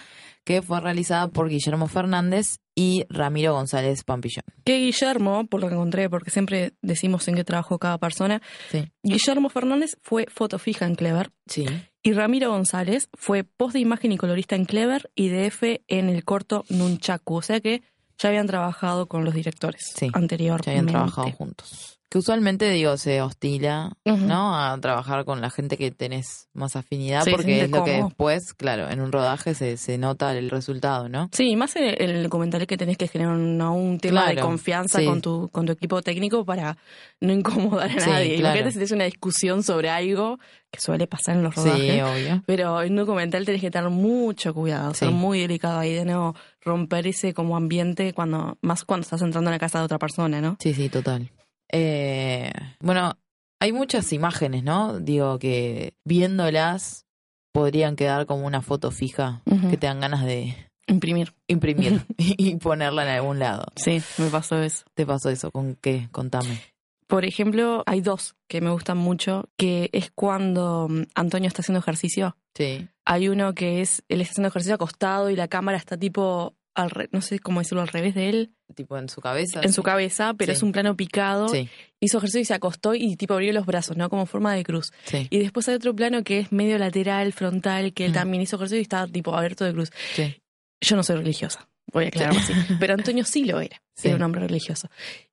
que fue realizada por Guillermo Fernández y Ramiro González Pampillón. que Guillermo, por lo que encontré, porque siempre decimos en qué trabajó cada persona, Sí. Guillermo Fernández fue foto fija en Clever Sí. Y Ramiro González fue post de imagen y colorista en Clever y DF en el corto Nunchaku. O sea que ya habían trabajado con los directores Sí, anteriormente. Que habían trabajado juntos. Que usualmente, digo, se hostila. ¿no? A trabajar con la gente que tenés más afinidad, Sí, porque es lo que después, claro, en un rodaje se, se nota el resultado, ¿no? Sí, más en el, en el documental que tenés que generar un, un tema de confianza sí. con tu con tu equipo técnico para no incomodar a Sí, nadie. claro. Imagínate si tenés una discusión sobre algo que suele pasar en los Sí, rodajes. obvio. Pero en un documental tenés que tener mucho cuidado, ser Sí. muy delicado ahí de no romper ese como ambiente cuando más cuando estás entrando en la casa de otra persona, ¿no? Sí, sí, total. Eh, bueno, hay muchas imágenes, ¿no? Digo que viéndolas podrían quedar como una foto fija que te dan ganas de Imprimir. imprimir y ponerla en algún lado. Sí, me pasó eso. ¿Te pasó eso? ¿Con qué? Contame. Por ejemplo, hay dos que me gustan mucho, que es cuando mm, Antonio está haciendo ejercicio. Sí. Hay uno que es, él está haciendo ejercicio acostado y la cámara está tipo, al re- no sé cómo decirlo, al revés de él, Tipo en su cabeza. en su cabeza, pero Sí. es un plano picado. Sí, Hizo ejercicio y se acostó y tipo abrió los brazos, ¿no? Como forma de cruz. sí, Y después hay otro plano que es medio lateral, frontal, que él Mm. también hizo ejercicio y estaba tipo abierto de cruz. sí. Yo no soy religiosa, voy a aclararlo así. Pero Antonio sí lo era, Sí. era un hombre religioso.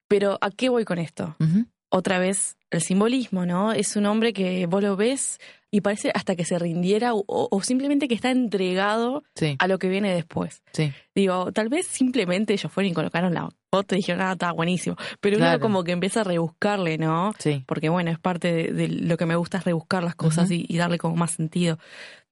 Pero ¿a qué voy con esto? Otra vez el simbolismo, ¿no? Es un hombre que vos lo ves y parece hasta que se rindiera o, o simplemente que está entregado Sí, a lo que viene después. sí. Digo, tal vez simplemente ellos fueron y colocaron la foto y dijeron, ah, está buenísimo. Pero Claro. uno como que empieza a rebuscarle, ¿no? Sí. porque bueno, es parte de, de lo que me gusta es rebuscar las cosas y, y darle como más sentido.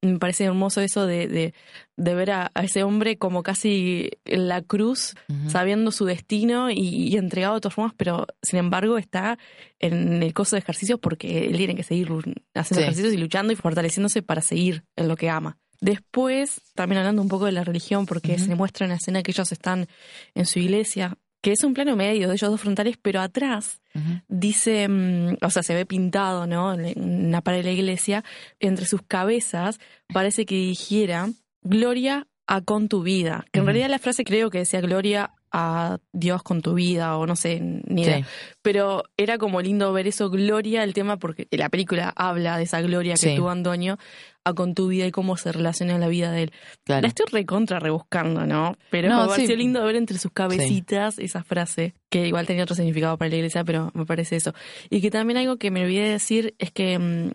Me parece hermoso eso de, de, de ver a, a ese hombre como casi en la cruz, sabiendo su destino y, y entregado de todas formas, pero sin embargo está en el coso de ejercicios porque él tiene que seguir haciendo Sí. ejercicios y luchando y fortaleciéndose para seguir en lo que ama. Después, también hablando un poco de la religión, porque Ujú. se muestra en la escena que ellos están en su iglesia, que es un plano medio de ellos dos frontales, pero atrás dice, mm, o sea, se ve pintado, ¿no? En una pared de la iglesia, entre sus cabezas parece que dijera Gloria a con tu vida. Que en realidad la frase creo que decía Gloria a Dios con tu vida, o no sé, ni idea. Sí. Pero era como lindo ver eso, Gloria, el tema, porque la película habla de esa gloria que Sí. tuvo Antonio a con tu vida y cómo se relaciona la vida de él. Claro. La estoy recontra rebuscando, ¿no? Pero No, me sí. pareció lindo ver entre sus cabecitas esa frase, que igual tenía otro significado para la iglesia, pero me parece eso. Y que también algo que me olvidé de decir es que mm,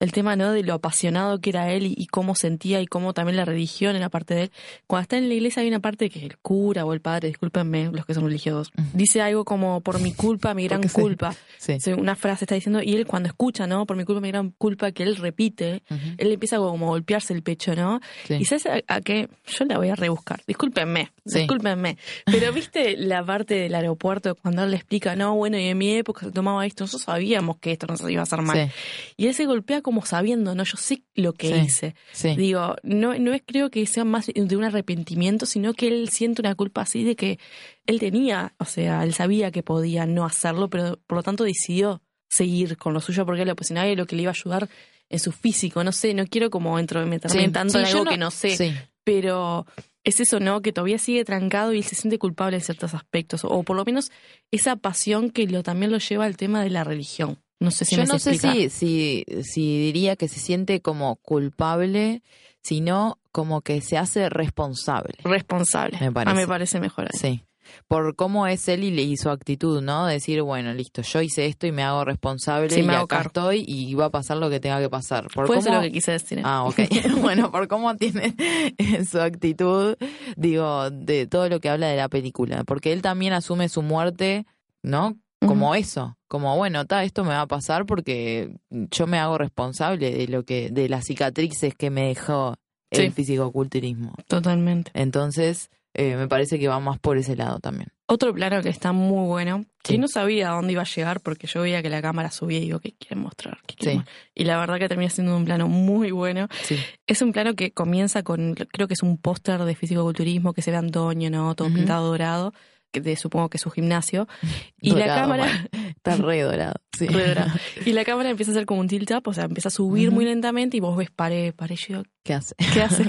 el tema, ¿no? De lo apasionado que era él y, y cómo sentía y cómo también la religión era parte de él. Cuando está en la iglesia hay una parte que el cura o el padre, discúlpenme los que son religiosos, dice algo como por mi culpa, mi gran Porque culpa. Sí. Sí, Una frase está diciendo, y él cuando escucha, ¿no? Por mi culpa, mi gran culpa, que él repite, él empieza como a golpearse el pecho, ¿no? Sí. Y sabes a, a qué, yo la voy a rebuscar, discúlpenme, discúlpenme, pero viste la parte del aeropuerto cuando él le explica, no, bueno, y en mi época se tomaba esto, nosotros sabíamos que esto no se iba a hacer mal. Y él se golpea como sabiendo, no, yo sé lo que Sí. hice. Sí. Digo, no, no es creo que sea más de un arrepentimiento, sino que él siente una culpa así de que él tenía, o sea, él sabía que podía no hacerlo, pero por lo tanto decidió seguir con lo suyo porque él lo ocasionaba y lo que le iba a ayudar en su físico. No sé, no quiero como entrometerme Sí. tanto en algo que no sé, pero es eso, ¿no? Que todavía sigue trancado y él se siente culpable en ciertos aspectos, o por lo menos esa pasión que lo, también lo lleva al tema de la religión. No sé si Yo me no sé si, si, si diría que se siente como culpable, sino como que se hace responsable. Responsable. Me parece. Ah, me parece mejor. ahí. Sí. Por cómo es él y, y su actitud, ¿no? Decir, bueno, listo, yo hice esto y me hago responsable Sí, y me hago acá estoy y va a pasar lo que tenga que pasar. Por Puede ser cómo- lo que quise decir. Ah, ok. bueno, por cómo tiene su actitud, digo, de todo lo que habla de la película. Porque él también asume su muerte, ¿no? Como eso, como bueno, ta, esto me va a pasar porque yo me hago responsable de lo que, de las cicatrices que me dejó el Sí. fisicoculturismo. Totalmente. Entonces, eh, me parece que va más por ese lado también. Otro plano que está muy bueno, que Sí. no sabía a dónde iba a llegar porque yo veía que la cámara subía y digo, ¿qué quieren mostrar? ¿Qué quieren Sí. mostrar? Y la verdad que termina siendo un plano muy bueno. Sí. Es un plano que comienza con, creo que es un póster de fisicoculturismo que se ve Antonio, ¿no? Todo pintado dorado, de- supongo que es su gimnasio. Y la cámara. Está re dorado. Sí. re dorado. y la cámara empieza a hacer como un tilt up, o sea, empieza a subir muy lentamente y vos ves pared, pared. Yo ¿Qué hace? ¿Qué hace?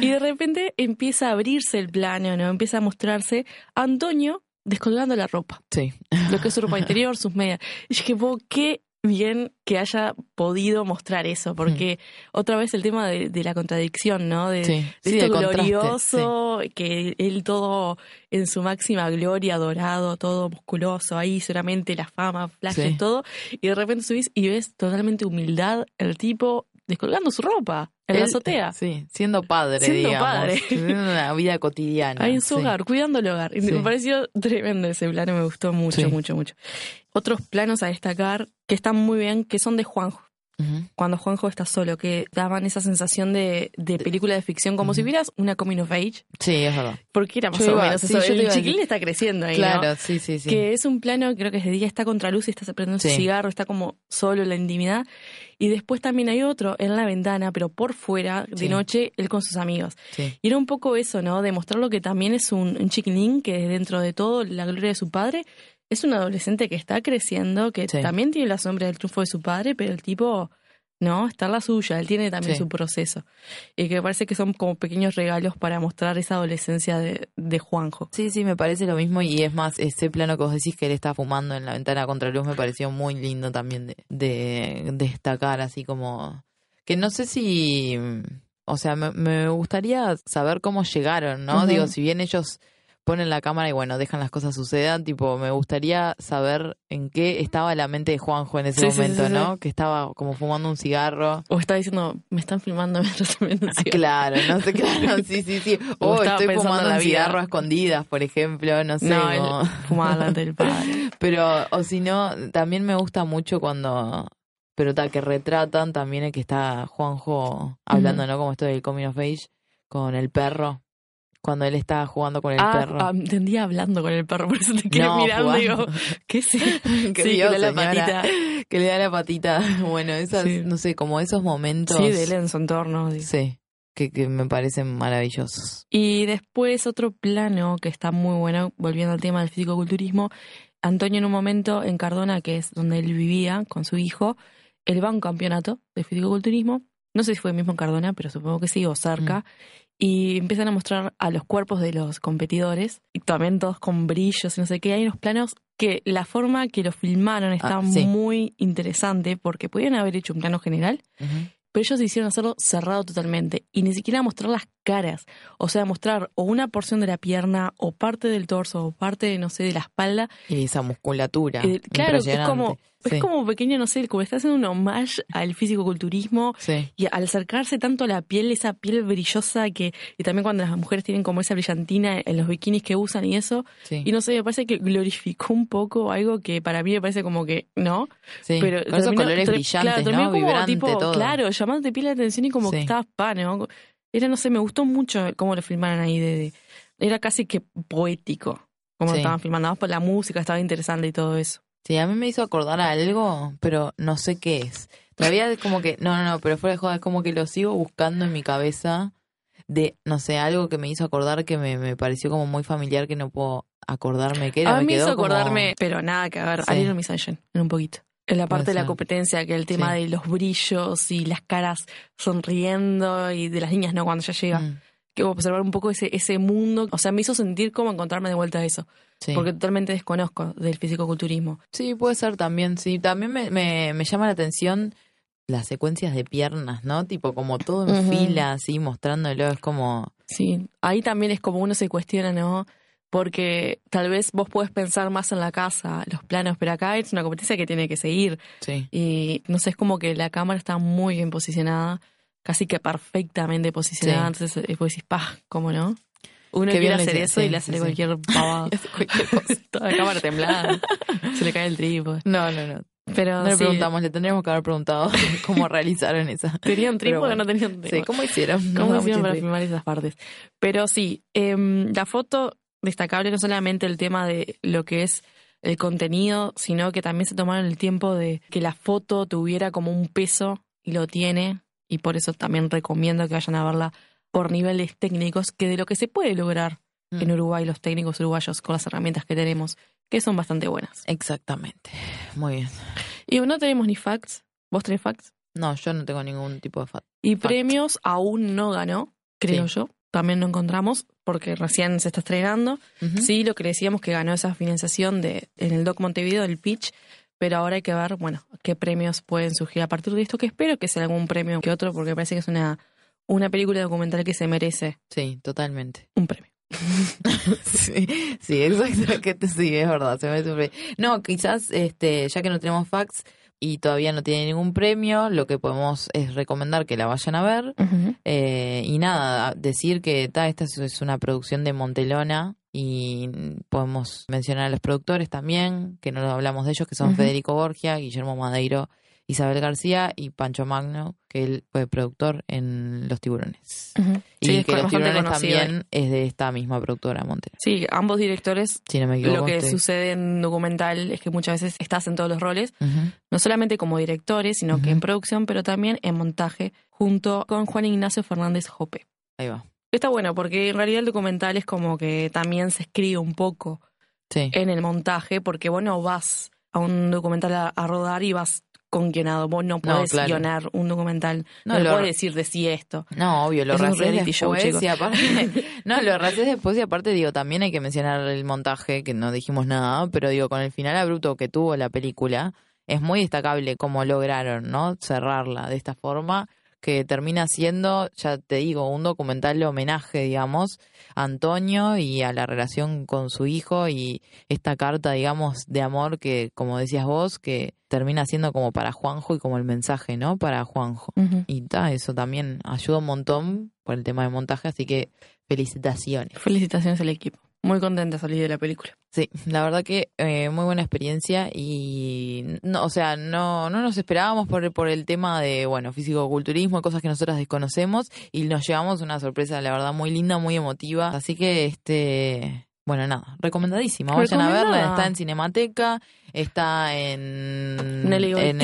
Y de repente empieza a abrirse el plano, ¿no? Empieza a mostrarse Antonio descolgando la ropa, Sí. lo que es su ropa interior, sus medias. Y dije, "Bo, qué bien que haya podido mostrar eso, porque otra vez el tema de, de la contradicción, ¿no? De, Mm. Sí. de Sí, esto glorioso, que él todo en su máxima gloria, dorado, todo musculoso, ahí solamente la fama, flashes, todo, y de repente subís y ves totalmente humildad, el tipo descolgando su ropa en la azotea. Sí, siendo padre, Siendo digamos. padre. Una vida cotidiana. Ahí en su sí. hogar, cuidando el hogar. Sí. Me pareció tremendo ese plano, me gustó mucho, Sí. mucho, mucho. Otros planos a destacar que están muy bien, que son de Juanjo. Cuando Juanjo está solo, que daban esa sensación de, de película de ficción, como si vieras una coming of age, Sí, es verdad. porque era más Yo o iba- menos sí, eso. El chiquilín está creciendo ahí, ¿no? Claro, sí, sí, sí. Que es un plano, creo que es de día, está contra luz y está prendiendo su cigarro, está como solo en la intimidad. Y después también hay otro en la ventana, pero por fuera, de Sí. noche, él con sus amigos. sí. Y era un poco eso, ¿no? Demostrarlo que también es un, un chiquilín que dentro de todo, la gloria de su padre, es un adolescente que está creciendo, que Sí. también tiene la sombra del triunfo de su padre, pero el tipo, no, está en la suya, él tiene también Sí. su proceso. Y que me parece que son como pequeños regalos para mostrar esa adolescencia de, de Juanjo. Sí, sí, me parece lo mismo y es más, ese plano que vos decís que él está fumando en la ventana contra luz me pareció muy lindo también de, de destacar, así como que no sé si, o sea, me, me gustaría saber cómo llegaron, ¿no? Digo, si bien ellos ponen la cámara y bueno, dejan las cosas sucedan, tipo, me gustaría saber en qué estaba la mente de Juanjo en ese Sí, sí, sí, momento, sí, ¿no? Que estaba como fumando un cigarro. O está diciendo, me están filmando mientras me Ah, cigarro". Claro, no sé, claro, sí, sí, sí. O O estaba estoy fumando un cigarro a escondidas, por ejemplo, no sé. No, fumaba del padre. Pero, o si no, también me gusta mucho cuando, pero tal, que retratan también el que está Juanjo hablando, ¿no? Como esto del coming of age, con el perro. Cuando él está jugando con el ah, perro. ah, entendía hablando con el perro, por eso te quedé No, mirando y digo, ¿qué sí? Que sí, vio, que le da la patita. Que le da la patita. Bueno, esas, Sí. no sé, como esos momentos. Sí, de él en su entorno. Sí. que, que me parecen maravillosos. Y después otro plano que está muy bueno, volviendo al tema del fisicoculturismo, Antonio en un momento en Cardona, que es donde él vivía con su hijo, él va a un campeonato de fisicoculturismo, no sé si fue mismo en Cardona, pero supongo que sí, o cerca, y empiezan a mostrar a los cuerpos de los competidores, y también todos con brillos y no sé qué, hay unos planos que la forma que lo filmaron está Ah, sí. muy interesante, porque podían haber hecho un plano general, pero ellos hicieron hacerlo cerrado totalmente y ni siquiera mostrar las caras, o sea, mostrar o una porción de la pierna o parte del torso o parte, de, no sé, de la espalda. Y esa musculatura. Eh, claro, es como. Sí, es como pequeño, no sé, como está haciendo un homage al físico-culturismo sí. y al acercarse tanto a la piel, esa piel brillosa que, y también cuando las mujeres tienen como esa brillantina en los bikinis que usan y eso, sí, y no sé, me parece que glorificó un poco algo que para mí me parece como que, ¿no? sí. pero Con esos colores brillantes, claro, ¿no? como Vibrante tipo, todo. Claro, llamándote pila de atención y como que estabas pa, ¿no? Era, no sé, me gustó mucho cómo lo filmaron ahí. De, de- era casi que poético, como lo estaban filmando. Además, por la música estaba interesante y todo eso. Sí, a mí me hizo acordar a algo, pero no sé qué es. Todavía es como que, no, no, no, pero fuera de joda, es como que lo sigo buscando en mi cabeza de, no sé, algo que me hizo acordar que me, me pareció como muy familiar que no puedo acordarme qué era. A mí me quedó hizo como- acordarme, pero nada que ver, Sí. a Little Miss Sunshine, en un poquito. En la parte de la competencia, que el tema Sí. de los brillos y las caras sonriendo y de las niñas, ¿no? Cuando ya llega. Mm, Que observar un poco ese, ese mundo. O sea, me hizo sentir como encontrarme de vuelta a eso. Sí. Porque totalmente desconozco del fisicoculturismo. Sí, puede ser también, sí. También me, me, me llama la atención las secuencias de piernas, ¿no? Tipo como todo en Ujú. fila, así, mostrándolo, es como... Sí, ahí también es como uno se cuestiona, ¿no? Porque tal vez vos podés pensar más en la casa, los planos, pero acá es una competencia que tiene que seguir. Sí, Y no sé, es como que la cámara está muy bien posicionada, casi que perfectamente posicionada. Sí. Entonces eh, vos decís, pa, ¿cómo no? Uno Qué quiere hacer eso sí, y le sí. cualquier pavada. Hace cualquier cosa. Toda la cámara temblada. se le cae el trípode. No, no, no. Pero No le preguntamos, le tendríamos que haber preguntado cómo realizaron esa. ¿Tenían trípode o bueno. no tenían trípode? Sí, ¿cómo hicieron? ¿Cómo hicieron para filmar esas partes? Pero sí, em, la foto destacable no solamente el tema de lo que es el contenido, sino que también se tomaron el tiempo de que la foto tuviera como un peso y lo tiene, y por eso también recomiendo que vayan a verla por niveles técnicos, que de lo que se puede lograr Mm. en Uruguay, los técnicos uruguayos, con las herramientas que tenemos, que son bastante buenas. Exactamente. Muy bien. Y no tenemos ni facts, vos tenés facts, No, yo no tengo ningún tipo de fa- y Fact. premios aún no ganó, creo Sí. yo. También no encontramos porque recién se está estrenando. Sí, lo que decíamos que ganó esa financiación de en el Doc Montevideo, el pitch, pero ahora hay que ver, bueno, qué premios pueden surgir a partir de esto, que espero que sea algún premio que otro, porque me parece que es una, una película documental que se merece Sí, totalmente. un premio. sí, sí, exacto. Que te, sí, es verdad. Se me sufre. No, quizás, este, ya que no tenemos fax y todavía no tiene ningún premio, lo que podemos es recomendar que la vayan a ver. Eh, y nada, decir que ta, esta es- una producción de Montelona y podemos mencionar a los productores también, que no hablamos de ellos, que son. Federico Borgia, Guillermo Madeiro, Isabel García y Pancho Magno, que él fue productor en Los Tiburones. Y Sí, que Los Tiburones también es de esta misma productora, Montelona. Sí, ambos directores. Si no me equivoco. Lo que estoy- sucede en documental es que muchas veces estás en todos los roles, no solamente como directores, sino que en producción, pero también en montaje, junto con Juan Ignacio Fernández Jope. Ahí va. Está bueno, porque en realidad el documental es como que también se escribe un poco Sí. en el montaje, porque vos no vas a un documental a, a rodar y vas con guionado. Vos no podés claro. guionar un documental. No, No, lo- podés decir de sí esto. No, obvio, lo racés show, después y aparte, no, lo racés después y aparte digo, también hay que mencionar el montaje, que no dijimos nada, pero digo, con el final abrupto que tuvo la película, es muy destacable cómo lograron, ¿no? Cerrarla de esta forma, que termina siendo, ya te digo, un documental de homenaje, digamos, a Antonio y a la relación con su hijo y esta carta, digamos, de amor que, como decías vos, que termina siendo como para Juanjo y como el mensaje, ¿no? Para Juanjo. Y ta, eso también ayuda un montón por el tema de montaje, así que felicitaciones. Felicitaciones al equipo. Muy contenta de salir de la película. Sí, la verdad que eh, muy buena experiencia y, no, o sea, no, no nos esperábamos por, por el tema de, bueno, físico-culturismo, cosas que nosotras desconocemos y nos llevamos una sorpresa, la verdad, muy linda, muy emotiva. Así que, este, bueno, nada, recomendadísima. Vayan a verla, está en Cinemateca, está en Nelly en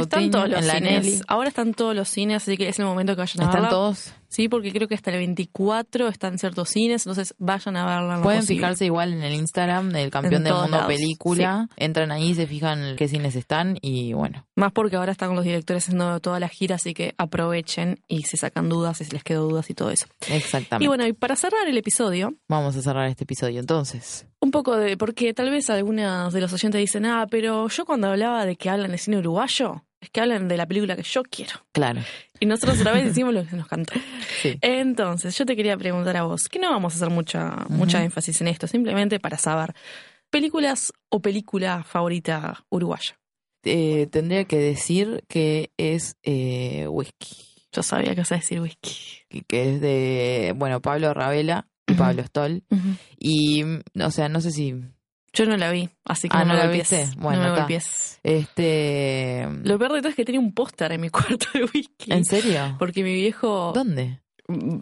están todos los en cines. Nelly. Ahora están todos los cines, así que es el momento que vayan a ¿Están verla. todos? Sí, porque creo que hasta el 24 están ciertos cines, entonces vayan a verla. lo Pueden posible. fijarse igual en el Instagram del campeón En del mundo lados, película. Entran ahí, se fijan qué cines están y bueno. Más porque ahora están los directores haciendo toda la gira, así que aprovechen y se sacan dudas, si les quedó dudas y todo eso. Exactamente. Y bueno, y para cerrar el episodio, Vamos a cerrar este episodio entonces. Un poco de, porque tal vez algunos de los oyentes dicen, ah, pero yo cuando hablaba de que hablan de cine uruguayo, es que hablan de la película que yo quiero. Claro. Y nosotros otra vez decimos lo que nos cantó. Sí. Entonces, yo te quería preguntar a vos, que no vamos a hacer mucha, mucha énfasis en esto, simplemente para saber, películas o película favorita uruguaya. Eh, tendría que decir que es eh, whisky. Yo sabía que ibas a decir whisky. que- que es de, bueno, Pablo Ravela y. Pablo Stoll. Y, o sea, no sé si, Yo no la vi, así que Ah, no, ¿no me la golpees. viste? Bueno, no me golpees. este... Lo peor de todo es que tenía un póster en mi cuarto de whisky. ¿En serio? Porque mi viejo, ¿Dónde?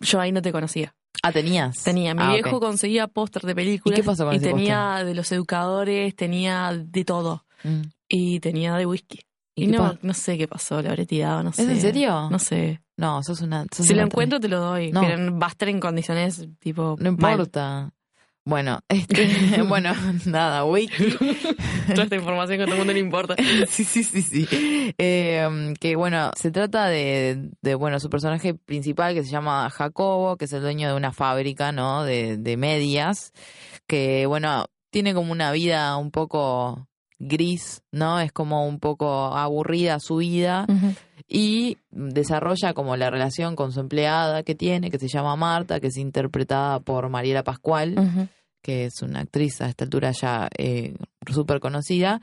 yo ahí no te conocía. Ah, tenías. Tenía, mi Ah, viejo conseguía póster de películas. ¿Y qué pasó con Y ese tenía de los educadores, tenía de todo. Mm. Y tenía de whisky. ¿Y no, no sé qué pasó, lo habré tirado, no sé. ¿Es en serio? No sé. No, sos una... sos Si lo encuentro te lo doy, No. pero va a estar en condiciones tipo No mal. importa. Bueno, este, bueno, nada, wiki. Toda esta información que a todo el mundo le importa. sí, sí, sí, sí. Eh, que bueno, se trata de, de, bueno, su personaje principal que se llama Jacobo, que es el dueño de una fábrica, ¿no? De, de medias, que bueno, tiene como una vida un poco gris, ¿no? Es como un poco aburrida su vida y desarrolla como la relación con su empleada que tiene, que se llama Marta, que es interpretada por Mariela Pascual que es una actriz a esta altura ya eh, súper conocida.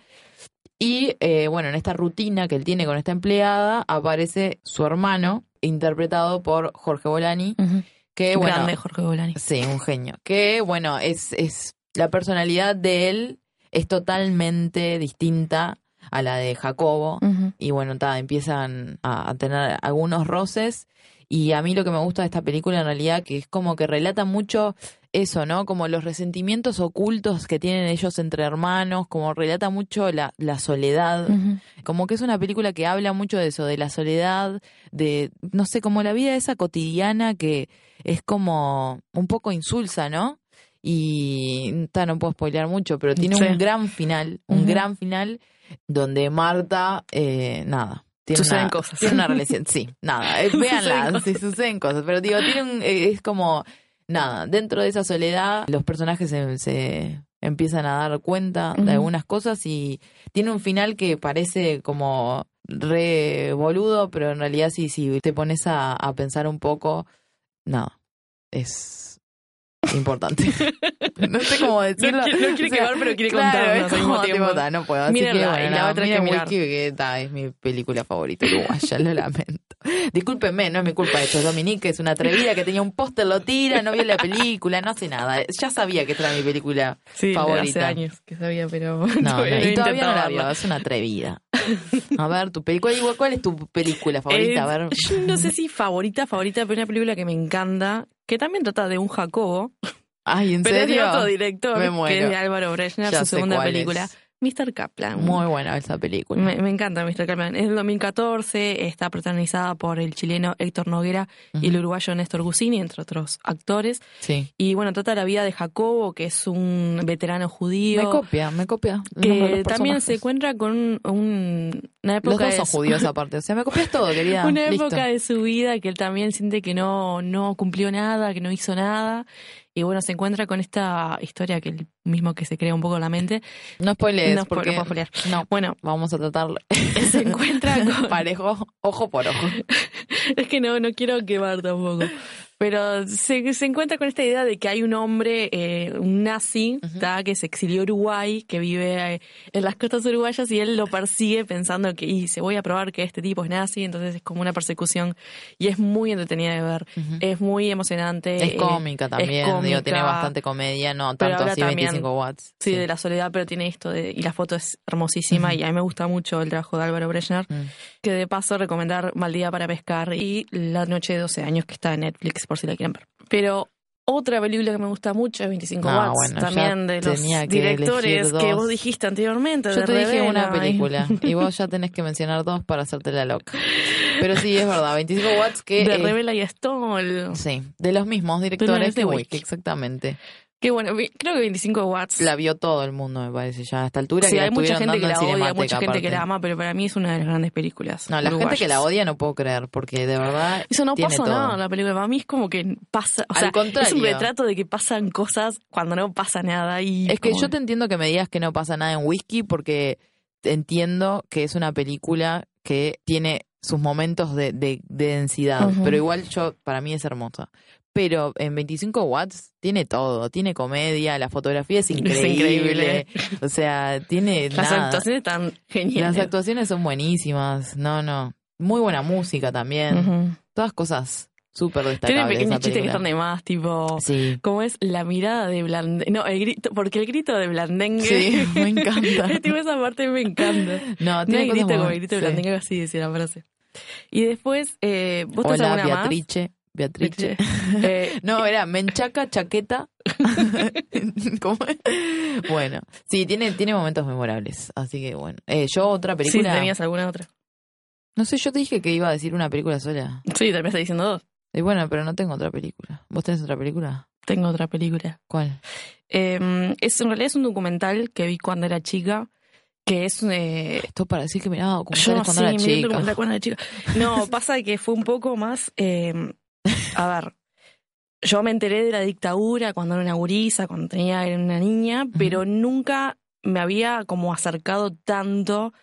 Y eh, bueno, en esta rutina que él tiene con esta empleada aparece su hermano, interpretado por Jorge Bolani, que bueno, Grande Jorge Bolani. sí, un genio, que bueno, es, es la personalidad de él es totalmente distinta a la de Jacobo. Y bueno, ta, empiezan a, a tener algunos roces. Y a mí lo que me gusta de esta película en realidad que es como que relata mucho eso, ¿no? Como los resentimientos ocultos que tienen ellos entre hermanos, como relata mucho la, la soledad. Como que es una película que habla mucho de eso, de la soledad, de, no sé, como la vida esa cotidiana que es como un poco insulsa, ¿no? Y ta, no puedo spoilear mucho, pero tiene Sí. un gran final, un gran final donde Marta, eh, nada. Tiene Suceden una, cosas. Tiene una relación, sí, nada. eh, véanla, Suceden sí, suceden cosas. Pero digo, tiene un, eh, es como, nada, dentro de esa soledad, los personajes se, se empiezan a dar cuenta de algunas cosas y tiene un final que parece como re boludo, pero en realidad sí, si te pones a, a pensar un poco, nada, es importante. no sé cómo decirlo. No quiere- no quiere O sea, quemar, pero quiere claro, contarnos tipo, ta, no puedo. Así Mírenla, que, bueno, y la otra hay que miren mirar. Wiki, que ta, es mi película favorita uruguaya, lo lamento. Discúlpenme, no es mi culpa esto. Dominique es una atrevida que tenía un póster, lo tira, no vio la película, no hace nada. Ya sabía que esta era mi película Sí, de hace favorita. años que sabía, pero No, y todavía no la vio, es una atrevida. A ver, tu película, ¿cuál es tu película favorita? A Eh, ver. yo no sé si favorita, favorita, pero una película que me encanta, que también trata de un Jacobo, Ay, ¿en pero es de serio? otro director, Me que es de Álvaro Brechner, Ya su segunda película, es. Mr. Kaplan. Muy buena esa película. Me, me encanta Mr. Kaplan. Es del 2014, está protagonizada por el chileno Héctor Noguera y el uruguayo Néstor Gusini, entre otros actores. Sí. Y bueno, trata la vida de Jacobo, que es un veterano judío. Me copia, me copia. que también se encuentra con un- un- una Los época dos de son su- judíos aparte. O sea, me copias todo, querida. una Listo. época de su vida que él también siente que no, no cumplió nada, que no hizo nada. Y bueno, se encuentra con esta historia que él mismo que se crea un poco en la mente. No spoilees, No, porque... no spoilear. No, Bueno, vamos a tratarlo. se encuentra con... Parejo, ojo por ojo. Es que no, no quiero quemar tampoco. Pero se, se encuentra con esta idea de que hay un hombre, eh, un nazi, que se exilió a Uruguay, que vive eh, en las costas uruguayas y él lo persigue pensando que y se voy a probar que este tipo es nazi, entonces es como una persecución y es muy entretenida de ver, es muy emocionante. Es eh, cómica también, digo, cómica. tiene bastante comedia, no tanto así también, 25 watts. Sí, de la soledad, pero tiene esto de, y la foto es hermosísima y a mí me gusta mucho el trabajo de Álvaro Brechner, Mm. que de paso recomendar Mal día para pescar y La noche de 12 años que está en Netflix por si la quieren ver. Pero Otra película que me gusta mucho es 25 Ah, watts, bueno, también de los que directores que vos dijiste anteriormente. Yo de te dije una película y vos ya tenés que mencionar dos para hacerte la loca. Pero sí, es verdad, 25 watts que... de eh, Revela y Stoll. sí, de los mismos De directores de Wick. Wick, exactamente. Que bueno, vi- creo que 25 watts. La vio todo el mundo, me parece, ya a esta altura. sí, que hay mucha gente que la odia, mucha gente que la aparte. ama, pero para mí es una de las grandes películas. No, la gente que la odia no puedo creer, porque de verdad Eso no tiene pasa todo. nada en la película. Para mí es como que pasa. O Al sea, contrario. es un retrato de que pasan cosas cuando no pasa nada. Y Es que como- yo te entiendo que me digas que no pasa nada en Whisky porque entiendo que es una película que tiene sus momentos de, de- de densidad, Ujú. pero igual yo, para mí es hermosa. Pero en 25 watts tiene todo, tiene comedia, la fotografía es increíble, increíble. o sea, tiene Las nada. actuaciones están geniales. Las actuaciones son buenísimas, no, no, muy buena música también, Ujú. todas cosas súper Tiene destacables. pequeños esa chistes que están de más, tipo. Sí, ¿Cómo es la mirada de Blandengue? No, el grito, porque el grito de Blandengue. Sí, me encanta. tipo, esa parte me encanta. no, No tiene cosas grito como muy- el grito de sí. Blandengue, así decía la frase. Y después, eh, ¿vos Hola, alguna más? Beatrice. Eh, No, era menchaca, chaqueta. ¿Cómo es? Bueno, sí, tiene, tiene momentos memorables. Así que bueno. Eh, yo otra sí, película. tenías alguna otra. No sé, yo te dije que iba a decir una película sola. Sí, también está diciendo dos. Y bueno, pero no tengo otra película. ¿Vos tenés otra película? Tengo otra película. ¿Cuál? Eh, es, en realidad es un documental que vi cuando era chica, que es... Eh, Esto para decir que miraba yo documentales cuando sí, era chica. documental cuando era chica. No, pasa que fue un poco más... eh, a ver, yo me enteré de la dictadura cuando era una gurisa, cuando tenía era una niña, pero nunca me había como acercado tanto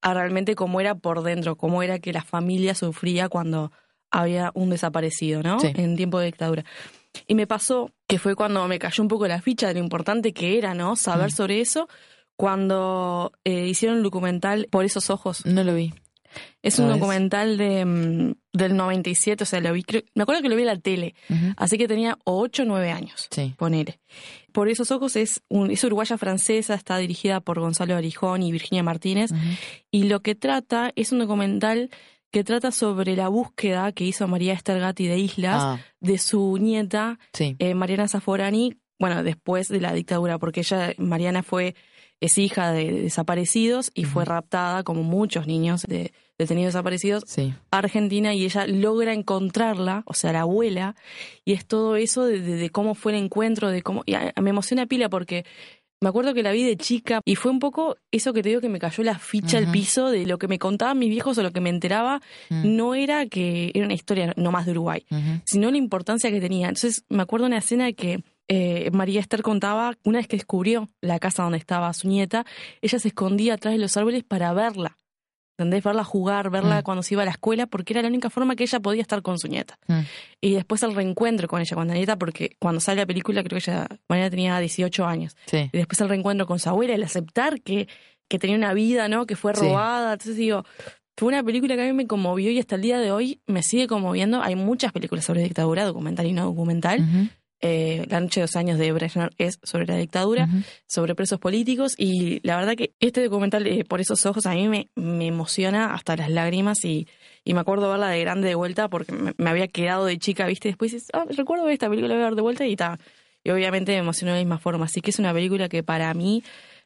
a realmente cómo era por dentro, cómo era que la familia sufría cuando había un desaparecido, ¿no? Sí. En tiempo de dictadura. Y me pasó que fue cuando me cayó un poco la ficha de lo importante que era, ¿no? Saber Mm. sobre eso, cuando eh, hicieron el documental Por esos ojos. No lo vi. Es un documental de, mm, del 97, o sea, lo vi, creo- me acuerdo que lo vi en la tele, así que tenía 8 o 9 años, Sí. ponele. Por esos ojos es, un, es uruguaya francesa, está dirigida por Gonzalo Arijón y Virginia Martínez, y lo que trata es un documental que trata sobre la búsqueda que hizo María Esther Gatti de Islas Ah, de su nieta sí. eh, Mariana Zaforani, bueno, después de la dictadura, porque ella, Mariana fue, es hija de desaparecidos y fue raptada, como muchos niños de detenidos desaparecidos, Sí. a Argentina y ella logra encontrarla, o sea, la abuela, y es todo eso de, de- de cómo fue el encuentro, de cómo, y a- me emociona pila porque me acuerdo que la vi de chica y fue un poco eso que te digo que me cayó la ficha al piso de lo que me contaban mis viejos o lo que me enteraba, Mm. no era que era una historia no más de Uruguay sino la importancia que tenía. Entonces, me acuerdo una escena que eh, María Esther contaba, una vez que descubrió la casa donde estaba su nieta, ella se escondía atrás de los árboles para verla. ¿Entendés? Verla jugar, verla Mm. cuando se iba a la escuela, porque era la única forma que ella podía estar con su nieta. Mm. Y después el reencuentro con ella, con la nieta, porque cuando sale la película, creo que ella, María tenía 18 años. Sí. Y después el reencuentro con su abuela, el aceptar que, que tenía una vida, ¿no? Que fue Sí. robada. Entonces digo, fue una película que a mí me conmovió y hasta el día de hoy me sigue conmoviendo. Hay muchas películas sobre dictadura, documental y no documental. Eh, la noche de dos años de Brezhnev es sobre la dictadura, sobre presos políticos y la verdad que este documental, eh, por esos ojos, a mí me, me emociona hasta las lágrimas y, y me acuerdo verla de grande de vuelta porque me, me había quedado de chica, ¿viste? Después dices, ah, recuerdo esta película, la voy a ver de vuelta y ta. Y obviamente me emocionó de la misma forma. Así que es una película que para mí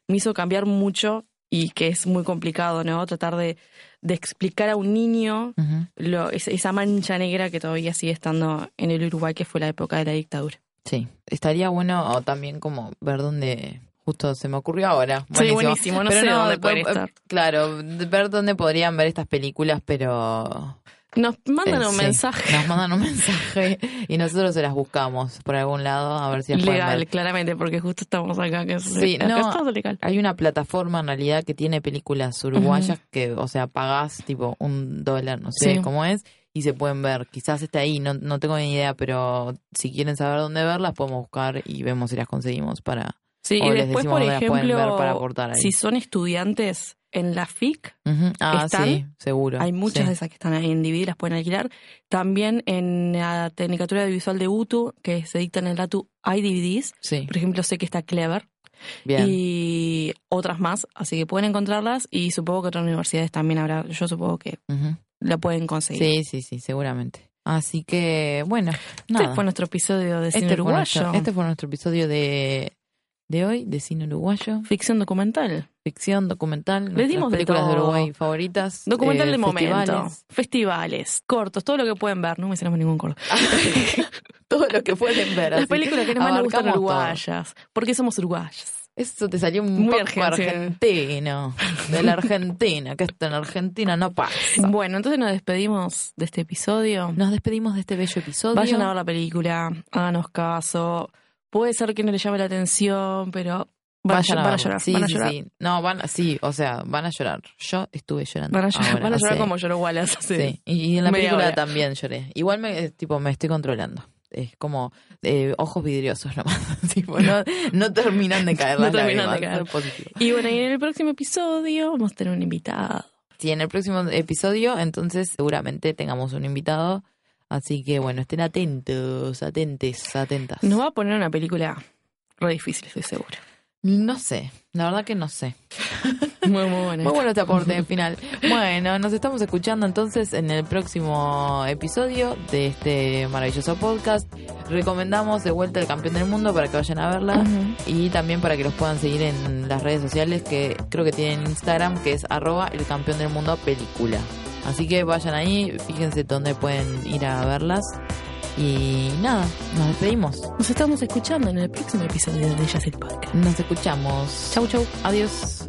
me hizo cambiar mucho y que es muy complicado, ¿no? Tratar de, de explicar a un niño lo, es- esa mancha negra que todavía sigue estando en el Uruguay, que fue la época de la dictadura. Sí, estaría bueno o también como ver dónde justo se me ocurrió ahora. Sí, buenísimo, no Pero sé dónde pueden estar. Claro, ver dónde podrían ver estas películas, pero Nos mandan eh, un sí, mensaje Nos mandan un mensaje y nosotros se las buscamos por algún lado a ver si las legal, ver. claramente, porque justo estamos acá. Que es, Sí, no. legal. Hay una plataforma en realidad que tiene películas uruguayas que, o sea, pagás tipo un dólar, no sé Sí. cómo es, y se pueden ver. Quizás esté ahí, no, no tengo ni idea, pero si quieren saber dónde verlas, podemos buscar y vemos si las conseguimos para... Sí, o y les después, decimos por las pueden ver para aportar ahí. si son estudiantes en la FIC. Ah, ¿Están? sí, seguro. hay muchas Sí. de esas que están ahí en DVD, las pueden alquilar. También en la Tecnicatura Visual de UTU, que se dicta en el DATU, hay DVDs. Sí, Por ejemplo, sé que está Clever bien. y otras más, así que pueden encontrarlas y supongo que otras universidades también habrá, yo supongo que la pueden conseguir. Sí, sí, sí, seguramente. Así que, bueno, Este fue nuestro episodio de cine Este fue, uruguayo. nuestro, este fue nuestro episodio de, de hoy, de cine uruguayo. Ficción documental. Ficción, documental, nuestras dimos películas de. Uruguay favoritas. Documental eh, de momento. festivales. Festivales. Cortos, todo lo que pueden ver. No mencionamos ningún corto. Todo lo que pueden ver. Las películas que más nos gustan Abarcamos todo. uruguayas. Porque somos uruguayas. Eso te salió un Muy poco argentino. De la Argentina, que esto en Argentina no pasa. Bueno, entonces nos despedimos de este episodio. Nos despedimos de este bello episodio. Vayan a ver la película, háganos caso. Puede ser que no les llame la atención, pero van, a, van a llorar. Sí, van a sí, llorar. sí. No, van a, sí, o sea, van a llorar. Yo estuve llorando. Van a llorar, ahora, van a llorar hace- como lloró Wallace. Sí, y, y en la media película hora. también lloré. Igual me, eh, tipo, me estoy controlando. Es como eh, ojos vidriosos nomás. Tipo, no, no terminan de caer No las terminan de lágrimas. caer. Es positivo. Y bueno, y en el próximo episodio vamos a tener un invitado. Sí, en el próximo episodio, entonces seguramente tengamos un invitado. Así que bueno, estén atentos, atentes, atentas. Nos va a poner una película re difícil, estoy seguro. No sé, la verdad que no sé. Muy, muy buena. Muy bueno este aporte final. Bueno, nos estamos escuchando entonces en el próximo episodio de este maravilloso podcast. Recomendamos de vuelta El Campeón del Mundo para que vayan a verla y también para que los puedan seguir en las redes sociales que creo que tienen Instagram que es arroba el campeón del mundo película. Así que vayan ahí, fíjense dónde pueden ir a verlas. Y nada, nos despedimos. Nos estamos escuchando en el próximo episodio de Ellas el Podcast. Nos escuchamos. Chau, chau. Adiós.